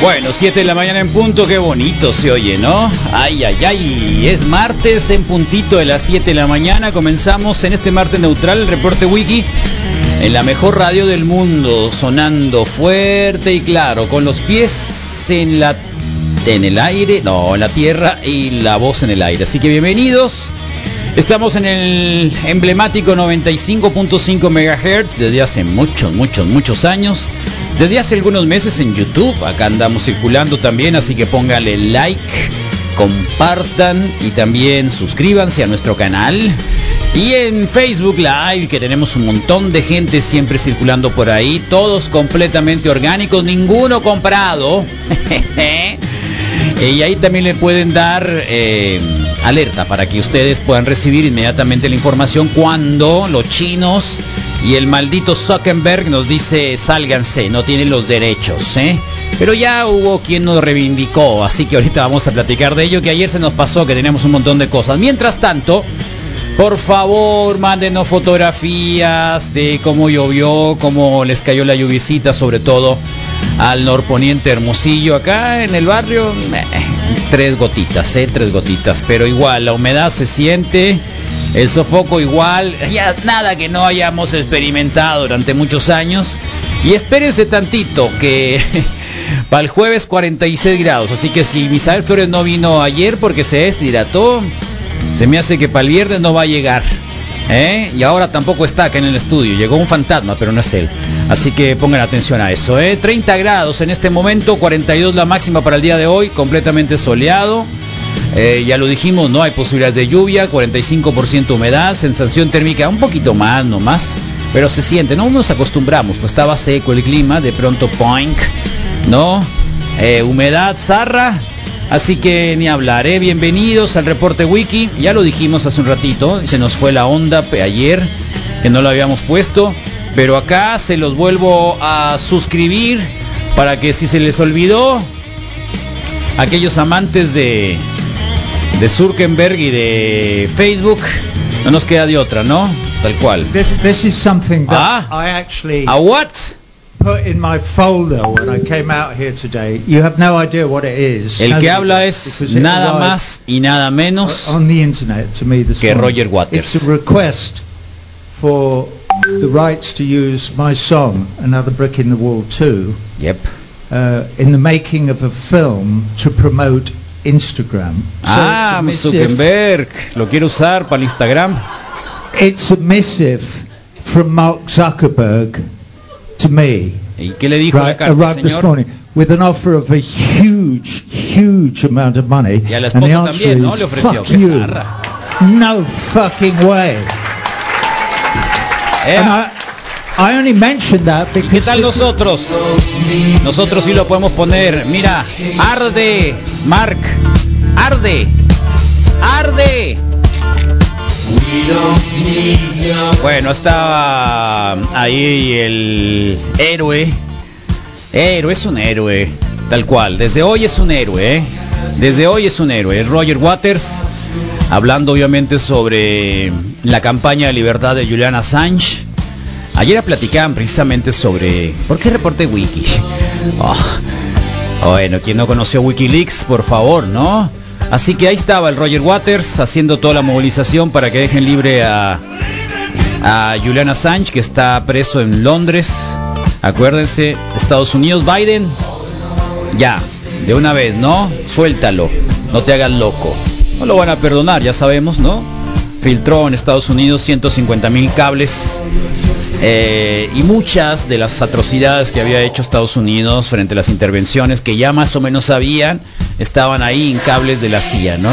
Bueno, 7 de la mañana en punto, qué bonito se oye, ¿no? Ay, ay, ay, es martes en puntito de las 7 de la mañana, comenzamos en este martes neutral el reporte wiki en la mejor radio del mundo, sonando fuerte y claro, con los pies en la en el aire, no, en la tierra y la voz en el aire. Así que bienvenidos. Estamos en el emblemático 95.5 MHz desde hace muchos, muchos, muchos años. Desde hace algunos meses en YouTube, acá andamos circulando también, así que póngale like, compartan y también suscríbanse a nuestro canal. Y en Facebook Live, que tenemos un montón de gente siempre circulando por ahí, todos completamente orgánicos, ninguno comprado. y ahí también le pueden dar eh, alerta para que ustedes puedan recibir inmediatamente la información cuando los chinos y el maldito Zuckerberg nos dice sálganse, no tienen los derechos, ¿eh? Pero ya hubo quien nos reivindicó, así que ahorita vamos a platicar de ello, que ayer se nos pasó que teníamos un montón de cosas. Mientras tanto, por favor, mándenos fotografías de cómo llovió, cómo les cayó la lluvisita, sobre todo al norponiente Hermosillo. Acá en el barrio, eh, tres gotitas, ¿eh? Tres gotitas, pero igual, la humedad se siente. El sofoco igual, ya nada que no hayamos experimentado durante muchos años. Y espérense tantito que para el jueves 46 grados. Así que si Misael Flores no vino ayer porque se deshidrató, se me hace que para el viernes no va a llegar. ¿eh? Y ahora tampoco está acá en el estudio. Llegó un fantasma, pero no es él. Así que pongan atención a eso. ¿eh? 30 grados en este momento, 42 la máxima para el día de hoy, completamente soleado. Eh, ya lo dijimos, no hay posibilidades de lluvia, 45% humedad, sensación térmica un poquito más, no más, pero se siente, no nos acostumbramos, pues estaba seco el clima, de pronto poink, ¿no? Eh, humedad, zarra, así que ni hablaré, ¿eh? bienvenidos al reporte wiki, ya lo dijimos hace un ratito, se nos fue la onda ayer, que no lo habíamos puesto, pero acá se los vuelvo a suscribir para que si se les olvidó, aquellos amantes de de Zuckerberg y de Facebook, no nos queda de otra, ¿no? Tal cual. This, this is something that Ah. I actually ¿A what? put in my folder when I came out here today. You have no idea what it is. El que habla es nada más y nada menos on the internet to me this que. Roger Waters. It's a request for the rights to use my song, Another Brick in the Wall 2, Yep. uh, in the making of a film to promote Instagram. So Ah, it's a Zuckerberg, lo quiere usar para Instagram. It's a missive from Mark Zuckerberg to me. ¿Y qué le dijo la right, carta, arrived this morning with an offer of a huge, huge amount of money. Y a la and the answer también, ¿no? is, Le ofreció. Fuck you. No fucking way. Eh, And I, I only mentioned that ¿Y because qué tal nosotros? Nosotros sí lo podemos poner. Mira, arde, Mark, arde, arde. Bueno, estaba ahí el héroe. Héroe, es un héroe, tal cual. Desde hoy es un héroe, ¿eh? Desde hoy es un héroe. Es Roger Waters, hablando obviamente sobre la campaña de libertad de Julian Assange. Ayer platicaban precisamente sobre... ¿Por qué reporte Wiki? Oh, bueno, quien no conoció Wikileaks, por favor, ¿no? Así que ahí estaba el Roger Waters haciendo toda la movilización para que dejen libre a, a Julian Assange, que está preso en Londres. Acuérdense, Estados Unidos, Biden, ya, de una vez, ¿no? Suéltalo, no te hagas loco. no lo van a perdonar, ya sabemos, ¿no? Filtró en Estados Unidos 150 mil cables eh, y muchas de las atrocidades que había hecho Estados Unidos frente a las intervenciones que ya más o menos sabían, estaban ahí en cables de la CIA, ¿no?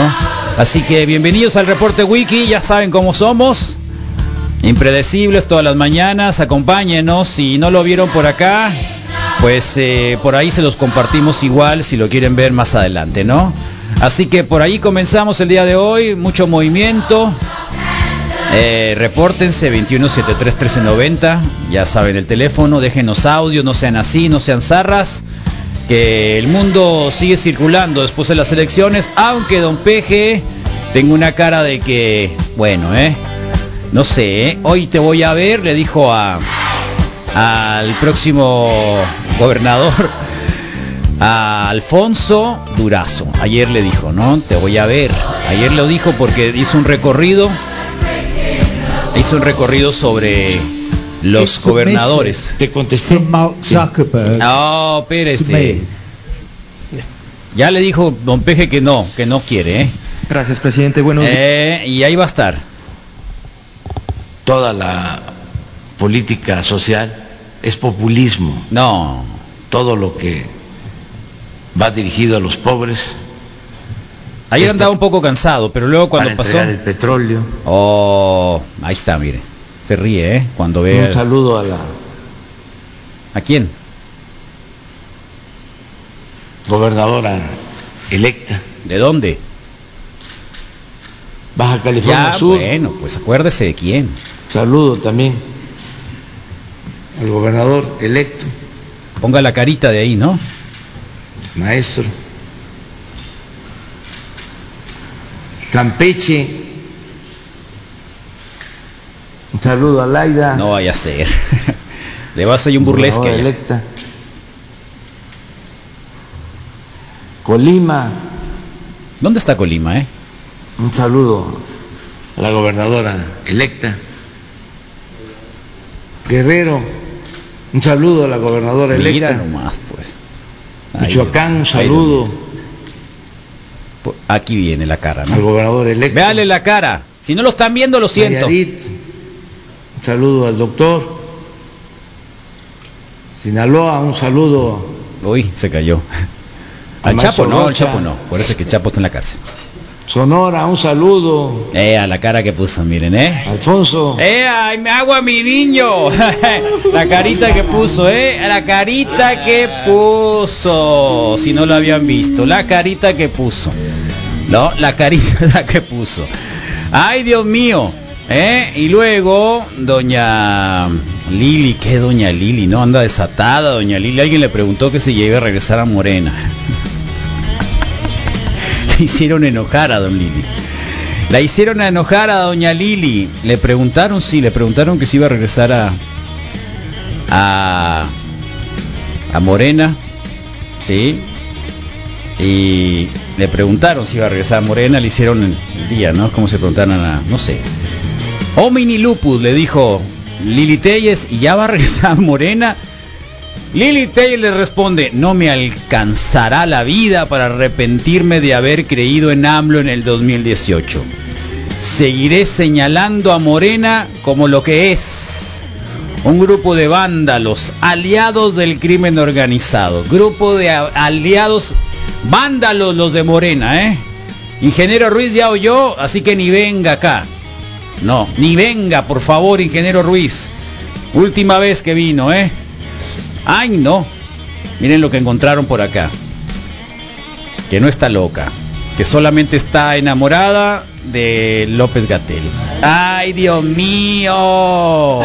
Así que bienvenidos al reporte wiki, ya saben cómo somos. Impredecibles todas las mañanas, acompáñenos, si no lo vieron por acá, pues eh, por ahí se los compartimos igual si lo quieren ver más adelante, ¿no? Así que por ahí comenzamos el día de hoy, mucho movimiento. Eh, repórtense 2173-1390, ya saben el teléfono, déjenos audio, no sean así, no sean zarras, que el mundo sigue circulando después de las elecciones, aunque don Peje tengo una cara de que, bueno, eh, no sé, ¿eh? hoy te voy a ver, le dijo a al próximo gobernador, a Alfonso Durazo. Ayer le dijo, ¿no? Te voy a ver. Ayer lo dijo porque hizo un recorrido, hizo un recorrido sobre los gobernadores. Te contesté. From Mark Zuckerberg No, espere to este. Ya le dijo Don Peje que no, que no quiere, ¿eh? Gracias, presidente. Buenos días. Eh, y ahí va a estar. toda la política social es populismo. No, Todo lo que va dirigido a los pobres ayer Es andaba un poco cansado, pero luego cuando pasó... el petróleo. Oh, ahí está, mire. Se ríe, ¿eh? Cuando ve... Un saludo a la ¿A quién? gobernadora electa, ¿De dónde? Baja California Ya, Sur. bueno, pues acuérdese de quién. Saludo también al gobernador electo, Ponga la carita de ahí, ¿no? maestro. Campeche. Un saludo a Laida. No vaya a ser. Le vas a un burlesque. electa. Colima, ¿Dónde está Colima, eh? un saludo a la gobernadora electa. Guerrero, un saludo a la gobernadora Mira electa. nomás, pues. Ay, Michoacán, un saludo Aquí viene la cara, al ¿no? gobernador electo. Véale la cara. Si no lo están viendo, lo siento. Un saludo al doctor. Sinaloa, un saludo Uy, se cayó. Al Chapo no, al. Chapo no. Por eso es que el Chapo está en la cárcel. Sonora, un saludo. Eh, a la cara que puso, miren, ¿eh? Alfonso, ¡Eh, ay, me hago a mi niño! la carita que puso, ¿eh? La carita que puso. Si no lo habían visto, la carita que puso. No, la carita que puso. ¡Ay, Dios mío! ¿Eh? Y luego, doña Lili, ¿qué doña Lili? ¿No? Anda desatada, doña Lili. Alguien le preguntó que se llegue a regresar a Morena. Hicieron enojar a don Lili. La hicieron enojar a doña Lili. Le preguntaron, sí, le preguntaron que si iba a regresar a a, a Morena, sí. Y le preguntaron si iba a regresar a Morena, le hicieron el, día, ¿no? Como se preguntaron a, no sé. Omini Lupus le dijo Lili Telles y ya va a regresar a Morena. Lili Telles le responde, no me alcanzará la vida para arrepentirme de haber creído en AMLO en el 2018. Seguiré señalando a Morena como lo que es. Un grupo de vándalos, aliados del crimen organizado. Grupo de aliados, vándalos los de Morena, ¿eh? Ingeniero Ruiz ya oyó, así que ni venga acá. No, ni venga, por favor, ingeniero Ruiz. Última vez que vino, ¿eh? Ay, no. Miren lo que encontraron por acá. Que no está loca. Que solamente está enamorada de López Gatel. Ay, Dios mío.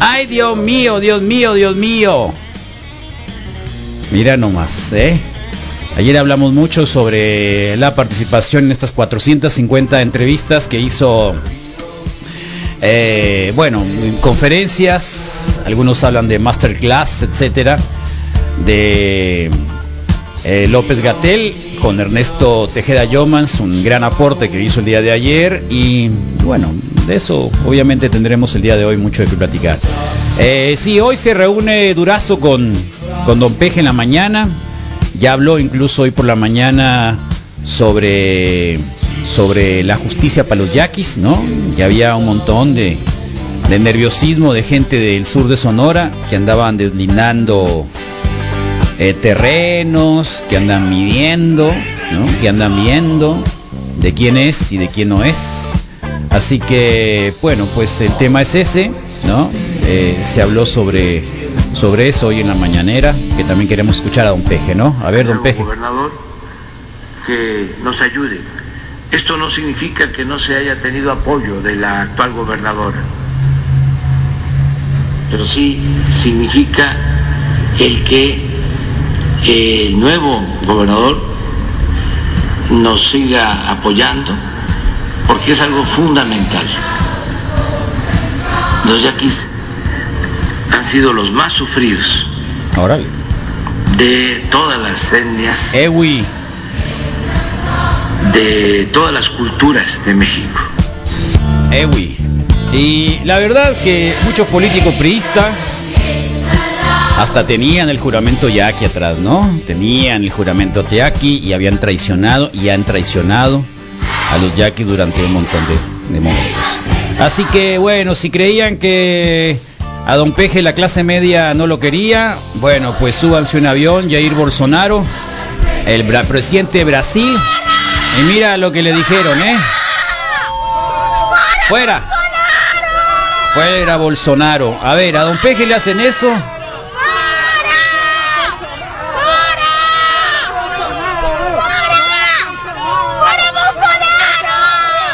Ay, Dios mío, Dios mío, Dios mío. Mira nomás, ¿eh? Ayer hablamos mucho sobre la participación en estas 450 entrevistas que hizo, eh, bueno, en conferencias, algunos hablan de masterclass, etcétera, de eh, López Gatel con Ernesto Tejeda Yomans, un gran aporte que hizo el día de ayer y bueno, de eso obviamente tendremos el día de hoy mucho de qué platicar. Eh, sí, hoy se reúne Durazo con, con Don Peje en la mañana, ya habló incluso hoy por la mañana sobre sobre la justicia para los yaquis, ¿no? Que había un montón de, de nerviosismo de gente del sur de Sonora que andaban deslindando eh, terrenos, que andan midiendo, ¿no? que andan viendo de quién es y de quién no es. Así que, bueno, pues el tema es ese, ¿no? Eh, se habló sobre, sobre eso hoy en la mañanera, que también queremos escuchar a don Peje, ¿no? A ver, don Peje. gobernador que nos ayude. Esto no significa que no se haya tenido apoyo de la actual gobernadora, pero sí significa el que el nuevo gobernador nos siga apoyando porque es algo fundamental. Los yaquis han sido los más sufridos Órale. de todas las etnias, Ewi, de todas las culturas de México. Ewi. Y la verdad que muchos políticos priistas hasta tenían el juramento yaqui atrás, ¿no? Tenían el juramento yaqui y habían traicionado y han traicionado a los yaquis durante un montón de, de momentos. Así que bueno, si creían que a Don Peje la clase media no lo quería, bueno, pues súbanse un avión, Jair Bolsonaro, el presidente de Brasil, y mira lo que le dijeron, ¿eh? Fuera. Fuera Bolsonaro. A ver, a Don Peje le hacen eso.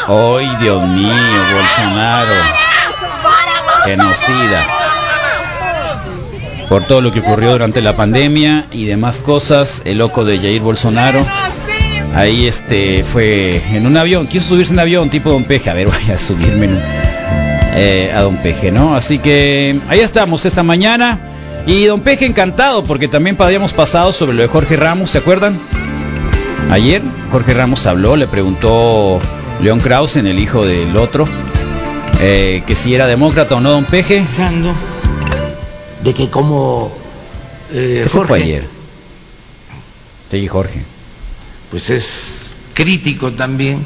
¡Ay, Dios mío, Bolsonaro! Genocida. Por todo lo que ocurrió durante la pandemia y demás cosas, el loco de Jair Bolsonaro. Ahí este fue en un avión, quiso subirse en un avión tipo Don Peje. A ver, voy a subirme en eh, a Don Peje, ¿no? Así que ahí estamos esta mañana. Y Don Peje encantado porque también habíamos pasado sobre lo de Jorge Ramos, ¿se acuerdan? Ayer Jorge Ramos habló, le preguntó León Krausen, el hijo del otro, eh, que si era demócrata o no Don Peje. Pensando de que como eh, Eso fue ayer. Sí, Jorge. Pues es crítico también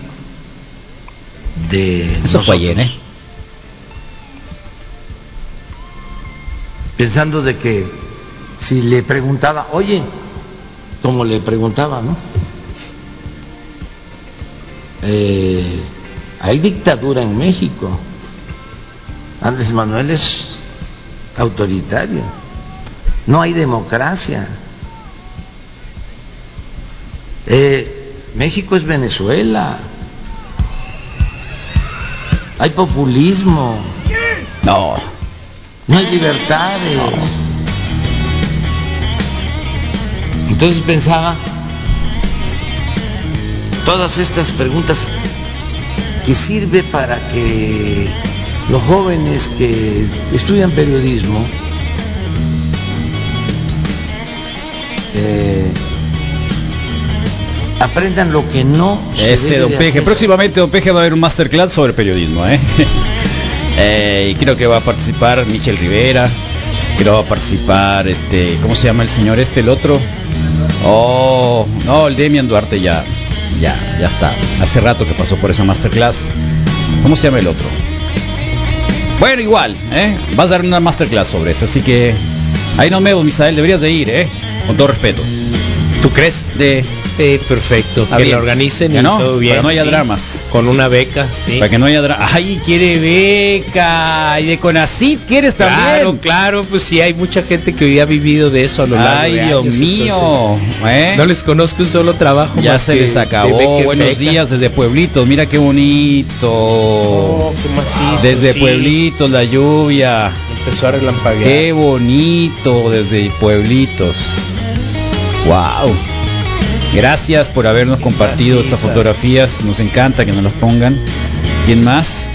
de Eso fue ayer, nosotros. ¿eh? Pensando de que si le preguntaba, oye, como le preguntaba, ¿no? Eh, hay dictadura en México. Andrés Manuel es autoritario. No hay democracia. Eh, México es Venezuela. Hay populismo. No. No hay libertades. Entonces pensaba, todas estas preguntas que sirve para que los jóvenes que estudian periodismo aprendan lo que no se Ese debe Don de Peje. hacer. Próximamente Don Peje va a haber un masterclass sobre periodismo, ¿eh? Eh, y creo que va a participar Michel Rivera. Creo que va a participar, este, ¿cómo se llama el señor este, el otro? Oh, no, el Demian Duarte ya, ya, ya está. Hace rato que pasó por esa masterclass. ¿Cómo se llama el otro? Bueno, igual, ¿eh? Vas a dar una masterclass sobre eso, así que ahí nos vemos, Misael, deberías de ir, ¿eh? Con todo respeto. ¿Tú crees de Perfecto, que la organicen y Ya no, todo bien. para no haya sí. dramas. Con una beca, sí. Para que no haya drama. ¡Ay, quiere beca! ¿Y de Conacit quieres Claro, también? claro, pues sí, hay mucha gente que hoy ha vivido de eso a lo largo ¡Ay, de Dios años, mío! ¿eh? No les conozco un solo trabajo ya más se que les acabó. beca Buenos beca. días desde Pueblitos. Mira qué bonito. Oh, qué macizo, desde sí. Pueblitos, la lluvia. Empezó a relampaguear. Qué bonito desde Pueblitos. ¡Wow! Gracias por habernos compartido estas fotografías. Nos encanta que nos las pongan. ¿Quién más?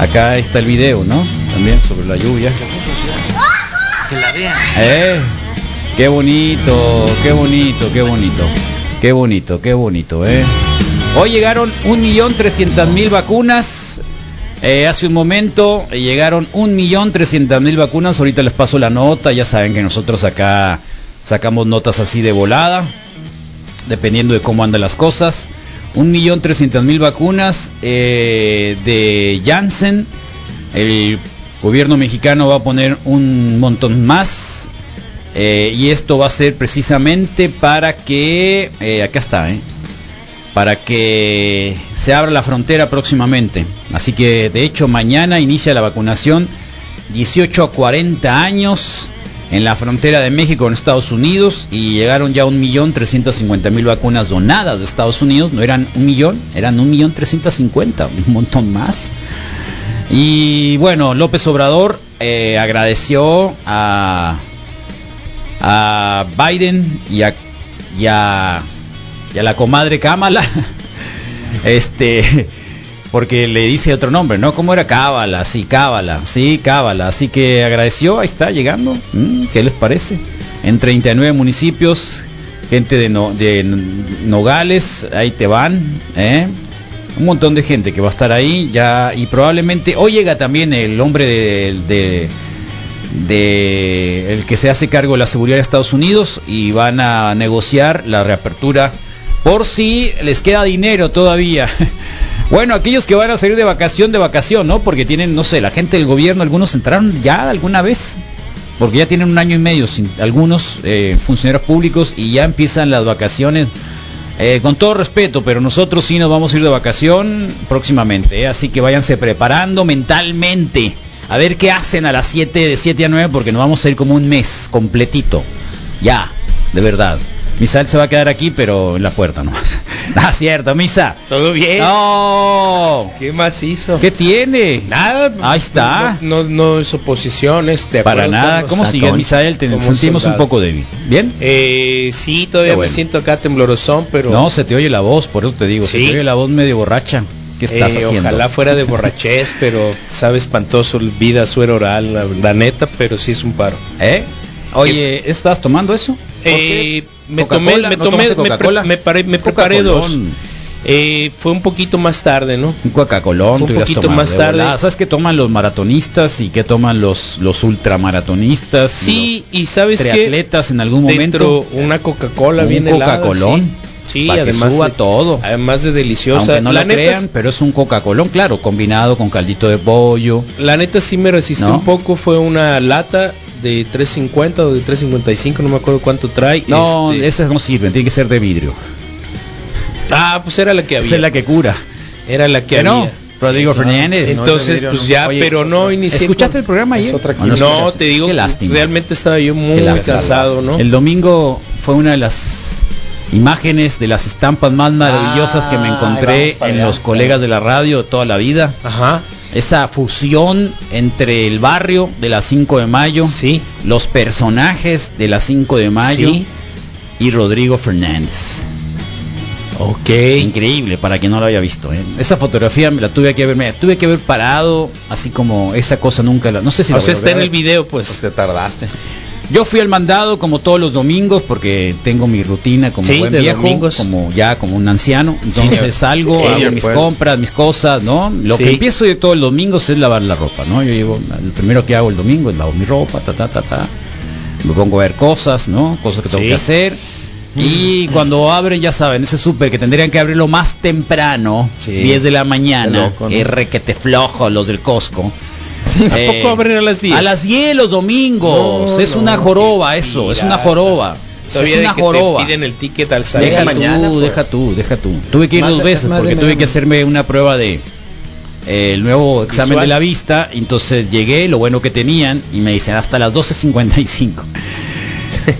Acá está el video, ¿no? También sobre la lluvia. Que la vean. Eh, qué bonito, qué bonito, qué bonito, qué bonito, qué bonito, eh. Hoy llegaron un millón trescientas mil vacunas. Eh, hace un momento llegaron un millón trescientas mil vacunas. Ahorita les paso la nota. Ya saben que nosotros acá sacamos notas así de volada, dependiendo de cómo andan las cosas. 1.300.000 vacunas eh, de Janssen. El gobierno mexicano va a poner un montón más. eh, y esto va a ser precisamente para que... eh, acá está. Para que se abra la frontera próximamente. Así que de hecho mañana inicia la vacunación 18 a 40 años en la frontera de México con Estados Unidos y llegaron ya 1.350.000 vacunas donadas de Estados Unidos. No eran un millón, eran 1.350.000, un montón más. Y bueno, López Obrador eh, agradeció a, Biden y a, y a- y a la comadre Kamala. Este, porque le dice otro nombre, ¿no? ¿Cómo era Cábala? Sí, Cábala, sí, Cábala. Así que agradeció, ahí está llegando. ¿Qué les parece? En 39 municipios, gente de, no- de Nogales, ahí te van, ¿eh? Un montón de gente que va a estar ahí ya y probablemente hoy llega también el hombre de, de- de el que se hace cargo de la seguridad de Estados Unidos y van a negociar la reapertura por si les queda dinero todavía. Bueno, aquellos que van a salir de vacación, de vacación, ¿no? Porque tienen, no sé, la gente del gobierno, algunos entraron ya alguna vez, porque ya tienen un año y medio, sin, algunos eh, funcionarios públicos, y ya empiezan las vacaciones. Eh, con todo respeto, pero nosotros sí nos vamos a ir de vacación próximamente, ¿eh? así que váyanse preparando mentalmente. A ver qué hacen a las 7, de 7 a 9, porque nos vamos a ir como un mes completito. Ya, de verdad. Misael se va a quedar aquí, pero en la puerta nomás. Ah, cierto, Misa. Todo bien. No. ¿Qué más hizo? ¿Qué tiene? Nada. Ahí está. No, no, no es oposición, es de Para nada. ¿Cómo sigue Misael? Te sentimos un poco débil. ¿Bien? Eh, sí, todavía bueno. me siento acá temblorosón, pero No, se te oye la voz, por eso te digo. Se Sí. te oye la voz medio borracha. ¿Qué estás eh, haciendo? ojalá fuera de borrachez, pero sabe espantoso vida suero oral, la, la neta, pero sí es un paro. ¿Eh? Oye, ¿estás tomando eso? ¿Por Eh? Me tomé, me ¿No tomé, me, pre- me paré- me preparé dos. Eh, fue un poquito más tarde, ¿no? Un Coca-Colón, un poquito tomado más de tarde. volada. ¿Sabes qué toman los maratonistas y qué toman los, los ultramaratonistas? Sí, y sabes que triatletas en algún momento. una Coca-Cola Un bien helada, Coca-Colón, Sí, además suba de, todo. Además de deliciosa. Aunque no la neta, crean, pero es un Coca-Colón, claro, combinado con caldito de pollo. la neta sí me resistí ¿No? un poco, fue una lata de 3.50 o de 3.55, no me acuerdo cuánto trae. No, este- esas no sirven, tiene que ser de vidrio. Ah, pues era la que había. Esa es la que pues. cura. Era la que ¿Que no? había. Rodrigo Fernández. Sí, no, Entonces, pues no. ya, Oye, pero no inicié. ¿Escuchaste con- el programa ayer? Otra ¿O química. No, escuchaste? te digo, Qué lástima. realmente estaba yo muy cansado, ¿no? El domingo fue una de las imágenes de las estampas más maravillosas que me Ah, encontré en allá, los colegas de la radio toda la vida. Ajá. Esa fusión entre el barrio de la 5 de mayo, Sí. los personajes de la 5 de mayo Sí. y Rodrigo Fernández. Ok. Increíble para quien no lo haya visto. ¿eh? Esa fotografía me la tuve que haber, me la tuve que haber parado, así como esa cosa nunca la. No sé si la o voy sea, a está en el ver. video, Pues pues. te tardaste. Yo fui al mandado como todos los domingos porque tengo mi rutina como Sí, buen viejo, domingos. como ya como un anciano. Entonces salgo, Sí, hago mis pues. compras, mis cosas, ¿no? Lo que empiezo yo todos los domingos es lavar la ropa, ¿no? Yo llevo, el primero que hago el domingo es lavo mi ropa, ta ta ta ta. Me pongo a ver cosas, ¿no? Cosas que tengo que hacer. Y cuando abren, ya saben, ese súper que tendrían que abrirlo más temprano, Sí. 10 de la mañana, ¿no? R que te flojo los del Costco. Eh, ¿A poco abren a las 10? A las 10 los domingos. No, es no, una joroba eso, es una joroba. Es Todavía una de que joroba. te piden el ticket al salir. Deja mañana, tú, pues. deja tú, deja tú. Tuve que ir Más dos veces porque tuve que hacerme una prueba de eh, el nuevo examen Visual. de la vista. Entonces llegué, lo bueno que tenían, y me dicen hasta las 12.55.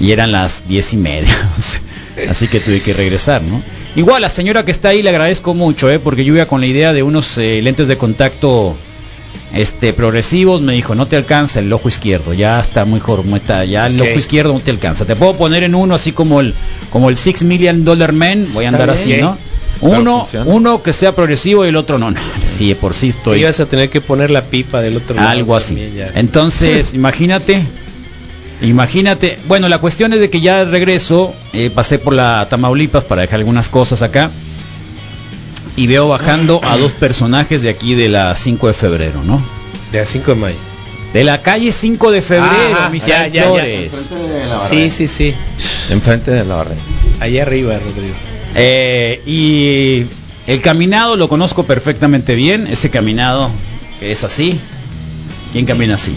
y eran las 10 y media. Así que tuve que regresar, ¿no? Igual, la señora que está ahí le agradezco mucho, ¿eh? Porque yo iba con la idea de unos eh, lentes de contacto este progresivos me dijo no te alcanza el ojo izquierdo ya está muy jormo está ya el ojo izquierdo no te alcanza te puedo poner en uno así como el como el six million dollar man voy a andar bien. así no uno uno que sea progresivo y el otro no, no. sí de por sí estoy ibas a tener que poner la pipa del otro lado. algo así entonces imagínate imagínate bueno la cuestión es de que ya regreso eh, pasé por la Tamaulipas para dejar algunas cosas acá y veo bajando a dos personajes de aquí de la 5 de febrero no De a 5 de mayo. De la calle 5 de febrero, Ah, mis ya, ya, ya. Flores. Sí, sí, sí. Enfrente de la barrera. Allá arriba, Rodrigo. Eh, y El caminado lo conozco perfectamente bien, ese caminado que es así. ¿Quién camina así?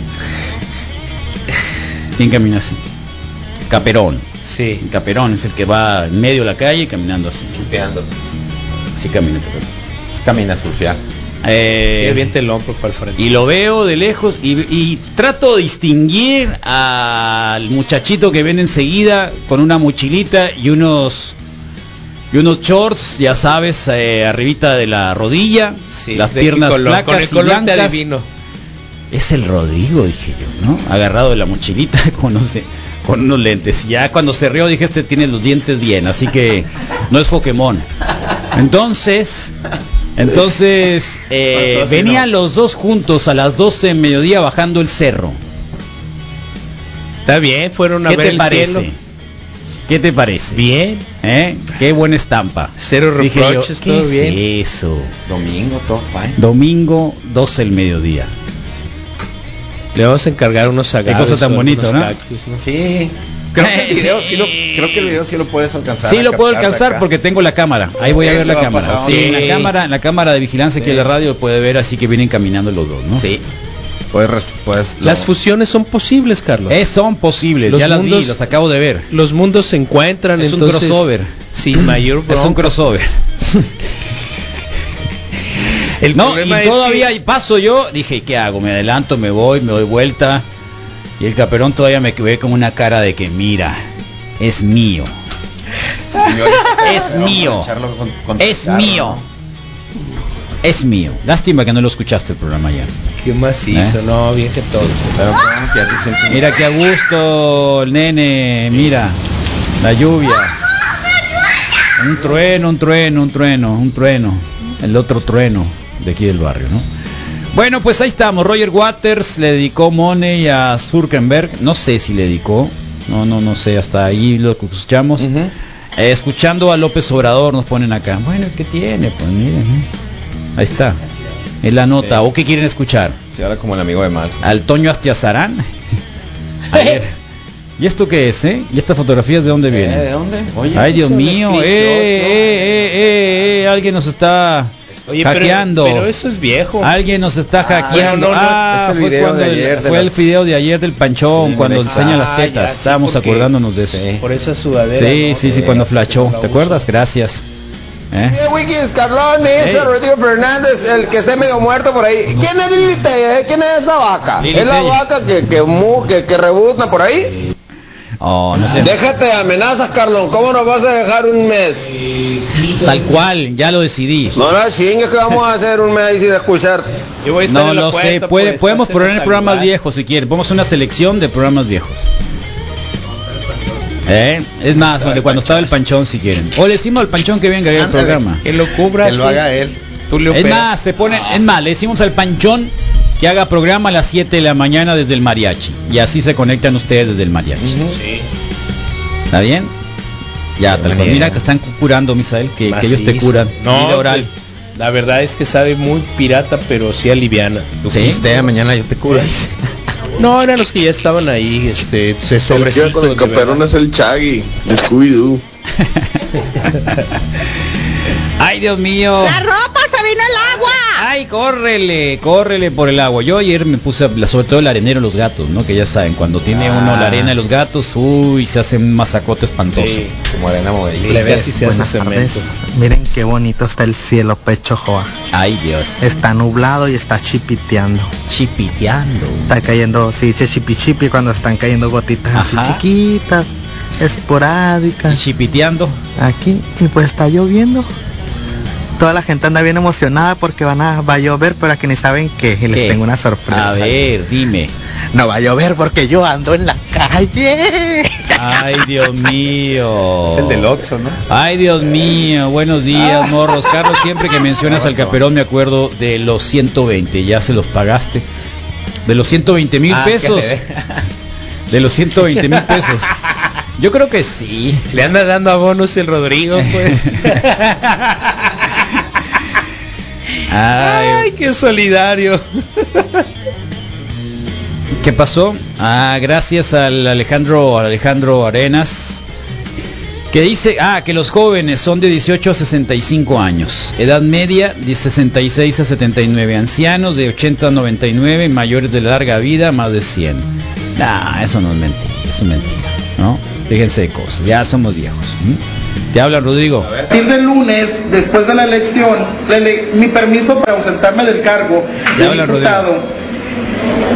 ¿Quién camina así? Caperón. Sí. Caperón es el que va en medio de la calle caminando así. Surfeando. Así camina. Es camina surfear. Eh, Sí, el hombro para el frente. y lo veo de lejos y, y trato de distinguir al muchachito que viene enseguida con una mochilita y unos y unos shorts, ya sabes, eh, arribita de la rodilla, Sí, las ¿de qué piernas color? flacas Con el y color blancas. adivino. Es el Rodrigo, dije yo, ¿no? Agarrado de la mochilita con unos, con unos lentes. Y ya cuando se rió dije, este tiene los dientes bien, así que no es Pokémon. Entonces, entonces eh, Pasó venían ¿no? los dos juntos a las 12 de mediodía bajando el cerro. Está bien, fueron a ¿Qué ver te el parece? cielo. ¿Qué te parece? Bien. ¿Eh? Qué buena estampa. Cero yo, reproches, ¿qué todo es bien. eso? Domingo, todo fine. Domingo 12 del mediodía. Le vamos a encargar unos agaves. cosa tan bonito, ¿no? cactus, ¿no? Sí. Creo que el video Sí. sí, lo, creo que el video sí lo puedes alcanzar. Sí a lo puedo alcanzar acá. porque tengo la cámara. Ahí voy a ver la cámara. Sí, en Sí. la cámara, en la cámara de vigilancia aquí en la radio lo puede ver, así que vienen caminando los dos, ¿no? Sí. Puedes, Las fusiones son posibles, Carlos. Eh, son posibles, Los ya las mundos- vi, los acabo de ver. Los mundos se encuentran, Es un crossover. Sin mayor Es un crossover. El No, y es todavía que- paso yo, dije, ¿qué hago? Me adelanto, me voy, me doy vuelta. Y el caperón todavía me ve con una cara de que, mira, es mío. Es mío. con- con Es mío. Es mío. Lástima que no lo escuchaste el programa ya. Qué macizo, ¿Eh? no, bien que todo. Que Mira qué a gusto el nene, mira, la lluvia. Un trueno, un trueno, un trueno, un trueno. El otro trueno de aquí del barrio, ¿no? Bueno, pues ahí estamos. Roger Waters le dedicó Money a Zurkenberg. No sé si le dedicó. No, no, no sé. Hasta ahí lo escuchamos. Eh, escuchando a López Obrador nos ponen acá. Bueno, ¿qué tiene? Pues miren. ¿eh? Ahí está. Es la nota. ¿O qué quieren escuchar? Sí, ahora como el amigo de Mal. al Toño Astiazarán. Ayer. ¿Y esto qué es, eh? ¿Y estas fotografías de dónde ¿De vienen? dónde? Oye, Ay, Dios mío, eh, eh, eh, eh, eh, alguien nos está Oye, pero- hackeando. Pero, eso es viejo. Alguien nos está hackeando. no, no, es- ah, es el fue, video de el- ayer de fue el video de ayer del panchón, Sí, cuando enseña las Ah, tetas. ya, sí, Estábamos acordándonos de eso. Sí. Por esa sudadera. Sí, ¿no? sí, sí, cuando la ¿Te acuerdas? Gracias. ¿Eh? Wikis, Carlón, ese Ey. Rodrigo Fernández, el que esté medio muerto por ahí. ¿Quién es Lili Telle? ¿Quién es esa vaca? ¿Es la vaca que, que, que, que rebuzna por ahí? Oh, no sé. Déjate de amenazas, Carlón. ¿Cómo nos vas a dejar un mes? Tal cual, ya lo decidí. No la chingues que vamos a hacer un mes ahí sin escuchar. Yo voy a estar No en la lo sé, puede, pues, podemos a poner programas viejos si quieren. Podemos hacer una selección de programas viejos. ¿Eh? Es más, de cuando estaba el panchón si quieren. O le decimos al panchón que venga a ver el programa. Que lo cubra. Que lo haga él. Tú le Es más, se pone, es más, le decimos al panchón que haga programa a las 7 de la mañana desde el mariachi. Y así se conectan ustedes desde el mariachi. Sí. ¿Está bien? Ya, tal cual. Mira que están curando, Misael, que, que ellos te curan. No, oral. La verdad es que sabe muy pirata, pero sí aliviana. ¿Sí? Pistea, mañana yo te curo. No, eran los que ya estaban ahí, este, se sobrecito. con el verdad. es el Chaggy, de Scooby-Doo. Ay, Dios mío. La ropa se vino el agua. Ay, córrele, córrele por el agua. Yo ayer me puse, a- sobre todo el arenero de los gatos, ¿no? Que ya saben, cuando tiene uno la arena de los gatos, uy, se hace un masacote espantoso. Sí. Como arena movediza. Le ve se hace cemento. Miren qué bonito está el cielo, pecho joa. Ay, Dios. Está nublado y está chipiteando. chipiteando. Está cayendo, se dice chipi chipi cuando están cayendo gotitas Ajá. así chiquitas, Y esporádicas. chipiteando. Aquí, y pues está lloviendo. Toda la gente anda bien emocionada porque van a, va a llover, pero aquí ni saben qué. Y les ¿Qué? tengo una sorpresa. A ver, dime. No va a llover porque yo ando en la calle. Ay, Dios mío. Es el del Oxxo, ¿no? Ay, Dios mío, buenos días, morros. Carlos, siempre que mencionas al caperón me acuerdo de los 120, ya se los pagaste. De los 120 mil Ah, que pesos. De los 120 mil pesos. Yo creo que sí. Le anda dando abonos el Rodrigo, pues. Ay, Ay, qué solidario. ¿Qué pasó? Ah, gracias al Alejandro, al Alejandro Arenas Que dice, ah, que los jóvenes son de 18 a 65 años, edad media de 66 a 79, ancianos de 80 a 99, mayores de larga vida, más de 100. Nah, eso no es mentira, eso es mentira, ¿no? Fíjense de cosas, ya somos viejos. ¿m? Te habla Rodrigo. A partir del lunes, después de la elección, la ele- mi permiso para ausentarme del cargo de diputado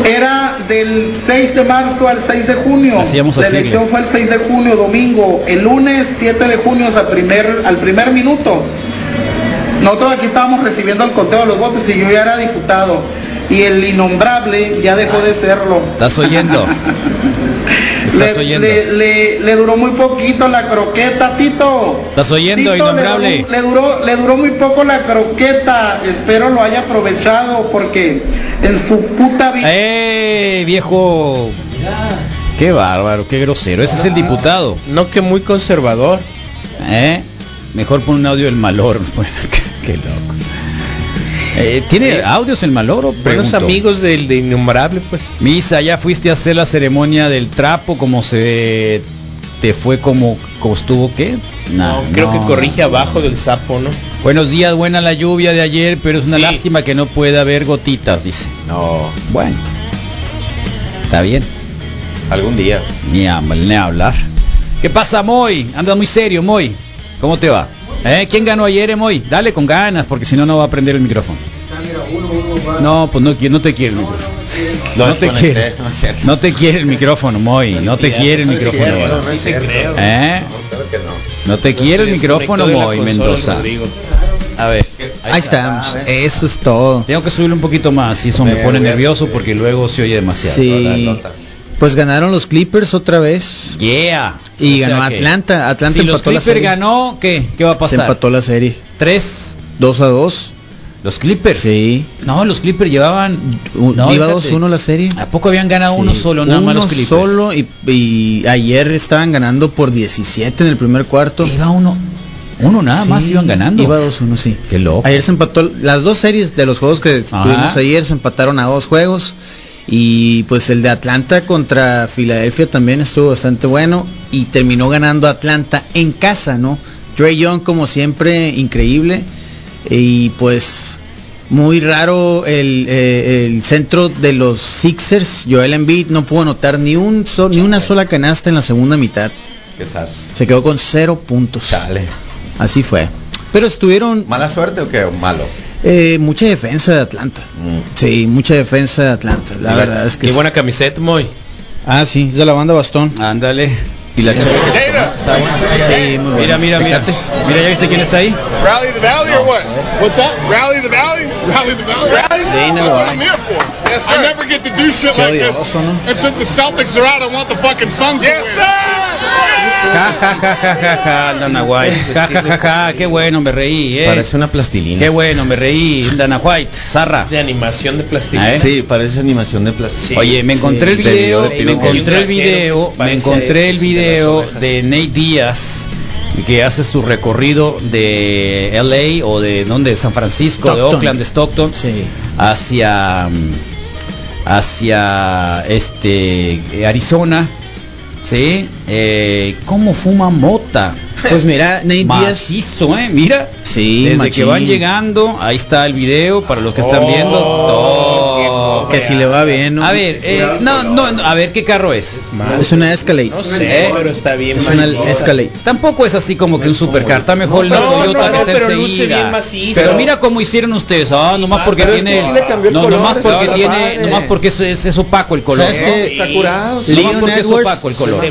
era del 6 de marzo al 6 de junio. Hacíamos la elección fue el 6 de junio, domingo. El lunes 7 de junio, sea, primer, al primer minuto. Nosotros aquí estábamos recibiendo el conteo de los votos y yo ya era diputado. Y el innombrable ya dejó de serlo. ¿Estás oyendo? ¿Estás Le, oyendo? le- le- le duró muy poquito la croqueta, Tito. ¿Estás oyendo, Tito, innombrable? Le duró, le duró, le duró muy poco la croqueta. Espero lo haya aprovechado porque en su puta vida. ¡Eh, viejo! Qué bárbaro, qué grosero. Ese es el diputado. No que muy conservador. ¿Eh? Mejor pon un audio del malor. Bueno, qué, qué loco. Eh, ¿Tiene audios el maloro? Buenos amigos del de Innombrable, pues. Misa, ya fuiste a hacer la ceremonia del trapo, como se te fue como, como estuvo, ¿qué? No, creo que corrige abajo del sapo, ¿no? Buenos días, buena la lluvia de ayer, pero es una Sí. lástima que no pueda haber gotitas, dice. No, Bueno, está bien, algún día. ni, a- ni hablar. ¿Qué pasa, Moy? Anda muy serio, Moy. ¿Cómo te va? ¿Eh? ¿Quién ganó ayer, eh, Moy? Dale con ganas, porque si no, no va a prender el micrófono. No, pues no, no te quiere el micrófono. No te quiere. no te quiere el micrófono, Moy. No te quiere el micrófono. no es cierto. ¿Eh? Claro que no. No te quiere el micrófono, Moy Mendoza. A ver, Ahí estamos. Eso es todo. tengo que subirle un poquito más y eso me pone nervioso porque luego se oye demasiado. Sí. Pues ganaron los Clippers otra vez. Yeah. Y O sea ganó Atlanta. Atlanta Si los empató la Clippers serie. ganó, ¿qué? ¿Qué va a Se pasar? empató la serie. Tres. 2 a 2. Los Clippers. Sí. No, los Clippers llevaban. No, Iba fíjate. 2-1 la serie. ¿A poco habían ganado Sí, uno solo nada más los uno Clippers? solo y, y ayer estaban ganando por 17 en el primer cuarto. Iba uno. Uno nada más iban ganando. Iba 2-1, sí. Qué loco. Ayer se empató, las dos series de los juegos que Ajá. tuvimos ayer se empataron a dos juegos. Y pues el de Atlanta contra Filadelfia también estuvo bastante bueno. Y terminó ganando Atlanta en casa, ¿no? Trey Young como siempre, increíble. Y pues muy raro el, eh, el centro de los Sixers, Joel Embiid, no pudo anotar ni, un so- ni una sola canasta en la segunda mitad. Qué sad. Se quedó con cero puntos. Chale. Así fue. Pero estuvieron ¿Mala suerte o qué? ¿O malo? Eh, mucha defensa de Atlanta. Sí, mucha defensa de Atlanta. La la- verdad es que Qué es- buena camiseta, Moy. Ah, sí, es de la banda Bastón. Ándale. ¿Y la chave que te tomaste está buena? Sí, muy Mira, buena. mira, mira. Fíjate. Mira, ¿ya viste quién está ahí? Rally the Valley or what? What's that? Rally the Valley? Rally the Valley? Rally? Sí, no That's lo what. I'm here for. Yes, I never get to do shit Qué like this. And since the Celtics are out, I want the fucking Suns yes, to win. Ja, ja, ja, ja, ja, ja, Dana White. Ja, ja, ja, ja, qué bueno, me reí, eh. Parece una plastilina. Qué bueno, me reí, Dana White, Zarra. De animación de plastilina. ¿Eh? Sí, parece animación de plastilina. Oye, me encontré el de video video, de me encontré el video, me encontré el video de Nate Díaz que hace su recorrido de LA o de donde, de San Francisco, de. Oakland, de Stockton, Sí. hacia hacia este Arizona, sí, eh, cómo fuma mota. Pues mira, Nate Díaz. Macizo, eh, mira. Sí, Desde machín. que van llegando, ahí está el video para los que están viendo. Oh, Que si le va bien, ¿no? a ver, eh, no, no, no, a ver, ¿qué carro es? Es una Escalade. No sé, pero está bien. Es una. Escalade. Tampoco es así como que un supercar, está mejor la No, Toyota no, que pero luce bien maciza. Pero mira cómo hicieron ustedes, ah, nomás porque Pero es tiene, no, nomás porque tiene, nomás porque es, es, es opaco el color. Está curado. Nomás Leon porque es opaco el color.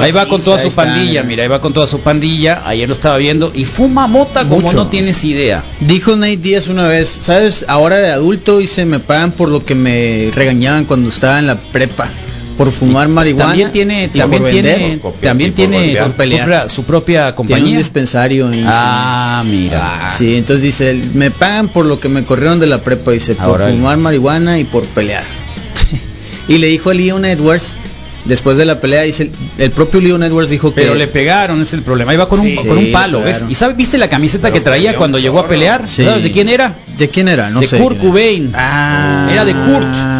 Ahí va con toda su pandilla, mira, ahí va con toda su pandilla, ayer lo estaba viendo y fuma mota como Mucho. no tienes idea. Dijo Nate Díaz una vez, ¿sabes? Ahora de adulto y se me pagan por lo que me regañaban cuando estaba en la prepa. Por fumar marihuana. También tiene, y también por tiene, también tiene su, pelear. propia, su propia Tiene un compañía. dispensario y Ah, mira. Sí, entonces dice, me pagan por lo que me corrieron de la prepa, dice, por Ahora- fumar marihuana y por pelear. y le dijo a Leon Edwards, después de la pelea, dice, el, propio Leon Edwards dijo que... Pero le pegaron, es el problema. Iba con, Sí, un, con un palo, claro. ¿ves? ¿Y sabe, viste la camiseta Pero que traía cuando llegó a pelear? Sí. ¿Sabes de quién era? ¿De quién era? No de sé. Kurt quién era. Cobain. Ah. Era de Kurt.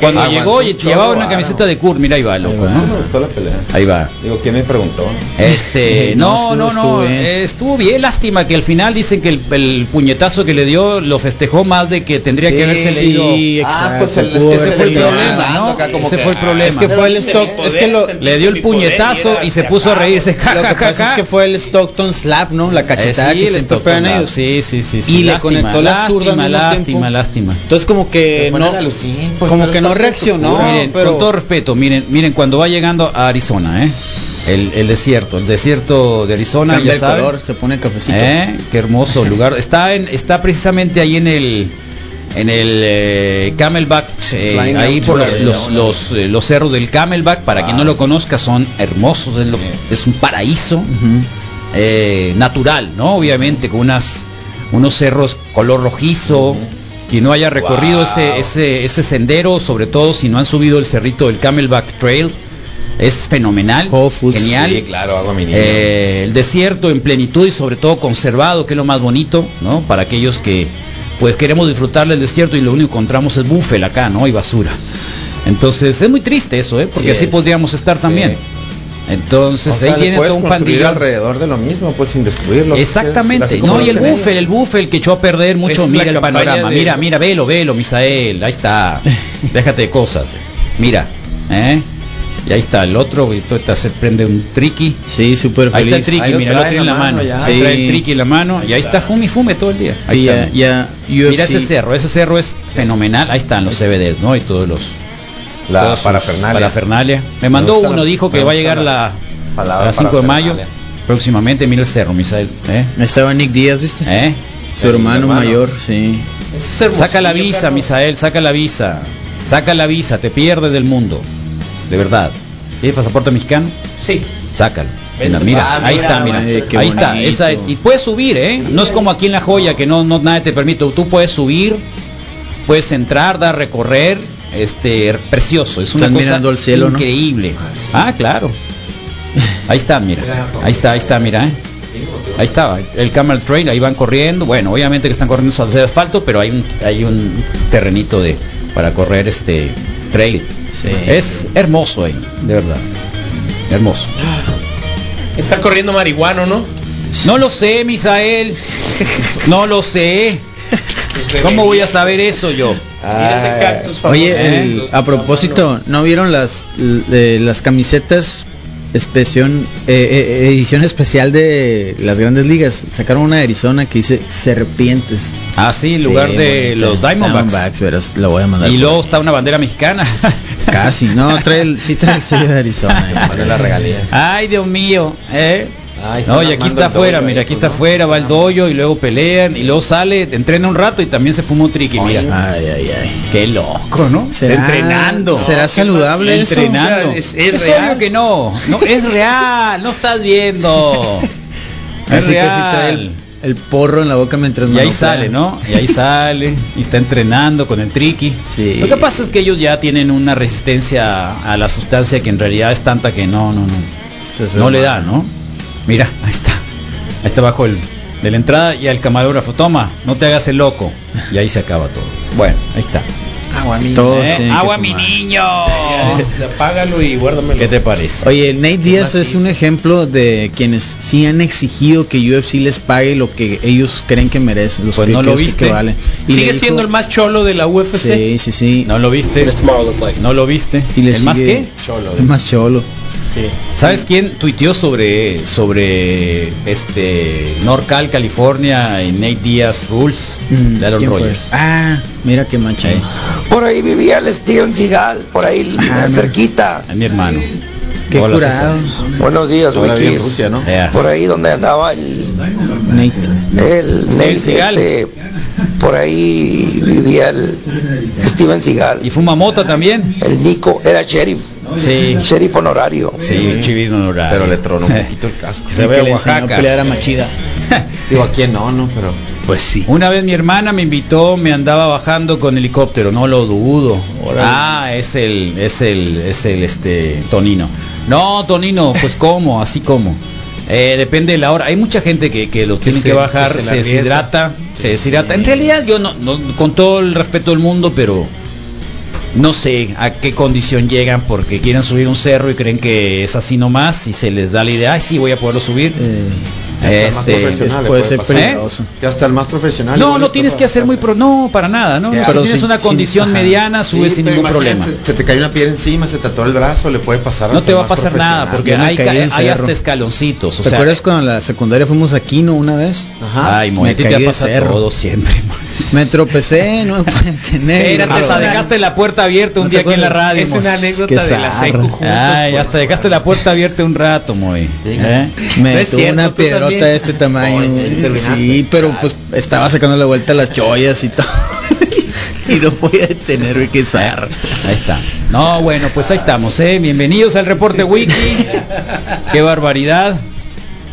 Cuando Aguantó llegó y llevaba una camiseta de Kurt, mira ahí va, loco. Sí ¿no? me gustó la pelea. Ahí va. Digo, ¿quién me preguntó? Este, no, No, no, estuvo- bien. estuvo bien, lástima que al final dicen que el, el puñetazo que le dio lo festejó más de que tendría que haberse sí, leído. exacto. Ah, pues el- es que ese fue el problema, ¿no? acá como Ese que, fue el ah, problema. Es que fue el stock, es que lo, Le dio el puñetazo y se puso a reírse. Ja, lo ja, que pasa es que fue el Stockton slap, ¿no? La Eh, cachetada sí, que pegan Lab. ellos. Sí, sí, sí, sí. Y le conectó la zurda lástima, lástima, lástima. Entonces como que Se no, pues, como pero que no reaccionó, miren, pero con todo respeto, miren, miren cuando va llegando a Arizona, ¿eh? El, el desierto, el desierto de Arizona, cambia ya el saben. color, se pone cafecito. ¿Eh? Qué hermoso lugar. Está en, está precisamente ahí en el en el eh, Camelback, eh, ahí por los, los, los, eh, los cerros del Camelback. Para quien no lo conozca, son hermosos. Es, lo- es un paraíso eh, natural, ¿no? Obviamente con unas unos cerros color rojizo. Quien no haya recorrido Wow. ese, ese, ese sendero, sobre todo si no han subido el cerrito del Camelback Trail, es fenomenal, Foods. genial. Sí, claro, hago a mi niño. Eh, el desierto en plenitud y sobre todo conservado, que es lo más bonito, ¿no? Para aquellos que pues queremos disfrutar del desierto y lo único que encontramos es búfel acá, ¿no? Y basura. Entonces es muy triste eso, ¿eh? Porque Sí así es. podríamos estar Sí. también. Entonces o sea, ahí le tiene puedes todo un pandillón. alrededor de lo mismo, pues sin destruirlo. Exactamente. No, y el búfel, el búfel que echó a perder mucho, es mira el panorama. de- Mira, mira, velo, velo, Misael. Ahí está. Déjate de cosas. Mira, ¿eh? Y ahí está el otro, y ahorita se prende un triqui. Sí, súper Ahí está el feliz. triqui, Ahí mira, el otro en la mano. ya. Sí. trae el triqui en la mano y ahí está fume y fume todo el día. Ahí Sí, está. ya, Mira ese cerro, ese cerro es fenomenal. Ahí están los CBDs, ¿no? Y todos los La parafernalia. parafernalia. Me mandó uno, la- dijo que va a llegar la la, palabra a las 5 de mayo próximamente. Mira el cerro, Misael. ¿eh? Estaba Nick Díaz, ¿viste? ¿Eh? Su hermano, hermano. mayor, sí. Saca la visa, Misael, saca la visa. Saca la visa, te pierdes del mundo. De verdad. ¿Tienes pasaporte mexicano? Sí. Sácalo. Mira, mira, ah, ahí mira, está, mira. ahí está, esa es. Y puedes subir, ¿eh? No es como aquí en La Joya que no, no nadie te permite. Tú puedes subir, puedes entrar, dar recorrer, este, precioso. Es una Están cosa mirando al cielo, ¿no? increíble. Ah, claro. Ahí está, mira. Ahí está, ahí está, mira, ¿eh? Ahí está, el Camel Trail, ahí van corriendo. Bueno, obviamente que están corriendo sobre asfalto, pero hay un, hay un terrenito de para correr este trail. Sí. Es hermoso ahí, de verdad. Hermoso. Está corriendo marihuano, ¿no? No lo sé, Misael. No lo sé. ¿Cómo voy a saber eso yo? Ese cactus famoso. Oye, ¿eh? el- a propósito, ¿no vieron las de las camisetas especial, eh, eh, edición especial de las grandes ligas? Sacaron una de Arizona que dice serpientes. Ah, sí, en lugar Sí, de bonita. los Diamondbacks. verás, la voy a mandar. Y luego está una bandera mexicana. Casi, no, trae el, sí trae el sello de Arizona. La regalía. Ay, Dios mío, ¿eh? No, y aquí está afuera, mira, aquí pues, está ¿no? afuera, va el doyo y luego pelean y luego sale, entrena un rato y también se fumó triqui, mira. Ay, ay, ay. Qué loco, ¿no? ¿Será- entrenando. ¿Será saludable eso? entrenando. Es- es es real. obvio que no, no es real, no estás viendo. Es Así que sí trae real. el, el porro en la boca mientras Y ahí sale, ¿no? Y ahí sale y está entrenando con el triqui. Sí. Lo que pasa es que ellos ya tienen una resistencia a la sustancia que en realidad es tanta que no, no, no. Este es No le da, ¿no? Mira, ahí está. Ahí está abajo el, de la entrada y al camarógrafo, toma, no te hagas el loco. Y ahí se acaba todo. Bueno, ahí está. Agua mi ¿Eh? Agua mi niño. Apágalo y guárdamelo. ¿Qué te parece? Oye, Nate Díaz es un ejemplo de quienes sí han exigido que UFC les pague lo que ellos creen que merecen, los Pues que, no lo viste. que valen. Y Sigue dijo- siendo el más cholo de la UFC. Sí, sí, sí. ¿No lo viste? ¿No lo viste? Y le ¿El más sigue- qué? El más cholo. Sí. ¿Sabes quién tuiteó sobre sobre este Norcal, California y Nate Díaz Rules? Mm, de Aaron. Rodgers. Ah, mira qué mancha. Eh, Por ahí vivía el Steven Seagal, por ahí Ah, cerquita. es mi hermano. Qué Hola, curado. Buenos días, en. Rusia, ¿no? Por ahí donde andaba el, Nate. el Steven Nate, Seagal. este, por ahí vivía el Steven Seagal. ¿Y fuma mota también? El Nico era sheriff, Sí. sheriff honorario. Sí, chivino honorario. Pero le tronó un poquito el casco. Se Que ve le a Oaxaca. pelear a Machida. Digo, ¿a quién no, no? Pero Pues sí. Una vez mi hermana me invitó, me andaba bajando con helicóptero, no lo dudo. Ah, es el, es el, es el este Tonino. No, Tonino, pues cómo, así como. Eh, depende de la hora. Hay mucha gente que, que lo tiene se- que bajar, que se se, deshidrata, se deshidrata. En realidad yo no, no- con todo el respeto del mundo, pero No sé a qué condición llegan porque quieren subir un cerro y creen que es así nomás y se les da la idea, ay sí, voy a poderlo subir. Más Este, puede puede ser peligroso. Que hasta el más profesional. no, no tienes que hacer muy pro, no, para nada, ¿no? Ya, si tienes sin- una sin- condición mediana, Sí, subes sin pero ningún problema. Se te cae una piedra encima, se te atoró el brazo, le puede pasar. No te va a pasar nada porque hay, hay hasta escaloncitos. O ¿Te sea, acuerdas cuando en la secundaria fuimos a Quino una vez? Ajá. Ay, Me te caí va a de pasar cerro. todo siempre. Me tropecé, no me pueden tener. Dejaste la puerta abierta un ¿No día te aquí en la radio. Es una anécdota de la secu. Ay, hasta dejaste la puerta abierta un rato, muy. ¿Eh? Me cierto, una tú de este tamaño. Oye, sí, pero pues estaba sacando la vuelta a las chollas y todo. y no podía detener, güey, qué zarra. Ahí está. No, bueno, pues ahí estamos, ¿eh? Bienvenidos al reporte Wiki. Qué barbaridad.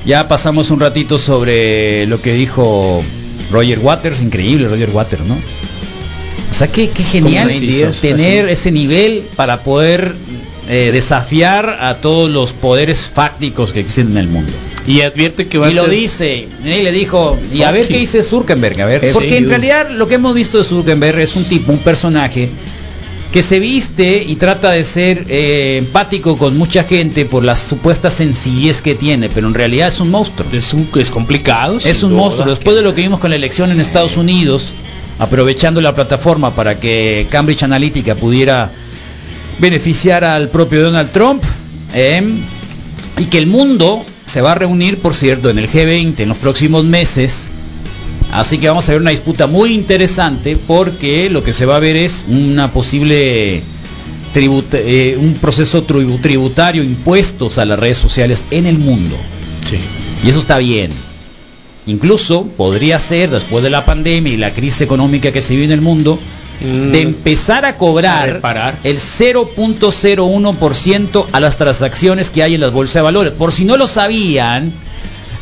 Ya pasamos un ratito sobre lo que dijo Roger Waters. Increíble Roger Waters, ¿no? O sea, qué, qué genial tener así. ese nivel para poder eh, desafiar a todos los poderes fácticos que existen en el mundo. Y advierte que va Y a lo dice, y le dijo, y a ver qué dice Zuckerberg, a ver, F porque en realidad lo que hemos visto de Zuckerberg es un tipo, un personaje que se viste y trata de ser eh, empático con mucha gente por la supuesta sencillez que tiene, pero en realidad es un monstruo. es un es complicado. Es un duda, monstruo. Después de lo que vimos con la elección en Estados Unidos, aprovechando la plataforma para que Cambridge Analytica pudiera beneficiar al propio Donald Trump, eh, y que el mundo se va a reunir, por cierto, en el G20 en los próximos meses. Así que vamos a ver una disputa muy interesante porque lo que se va a ver es una posible tributa- eh, un proceso tribu- tributario, impuestos a las redes sociales en el mundo. Sí. Y eso está bien. Incluso podría ser, después de la pandemia y la crisis económica que se vive en el mundo, Mm, de empezar a a cobrar reparar. el 0.01% a las transacciones que hay en las bolsas de valores. Por si no lo sabían,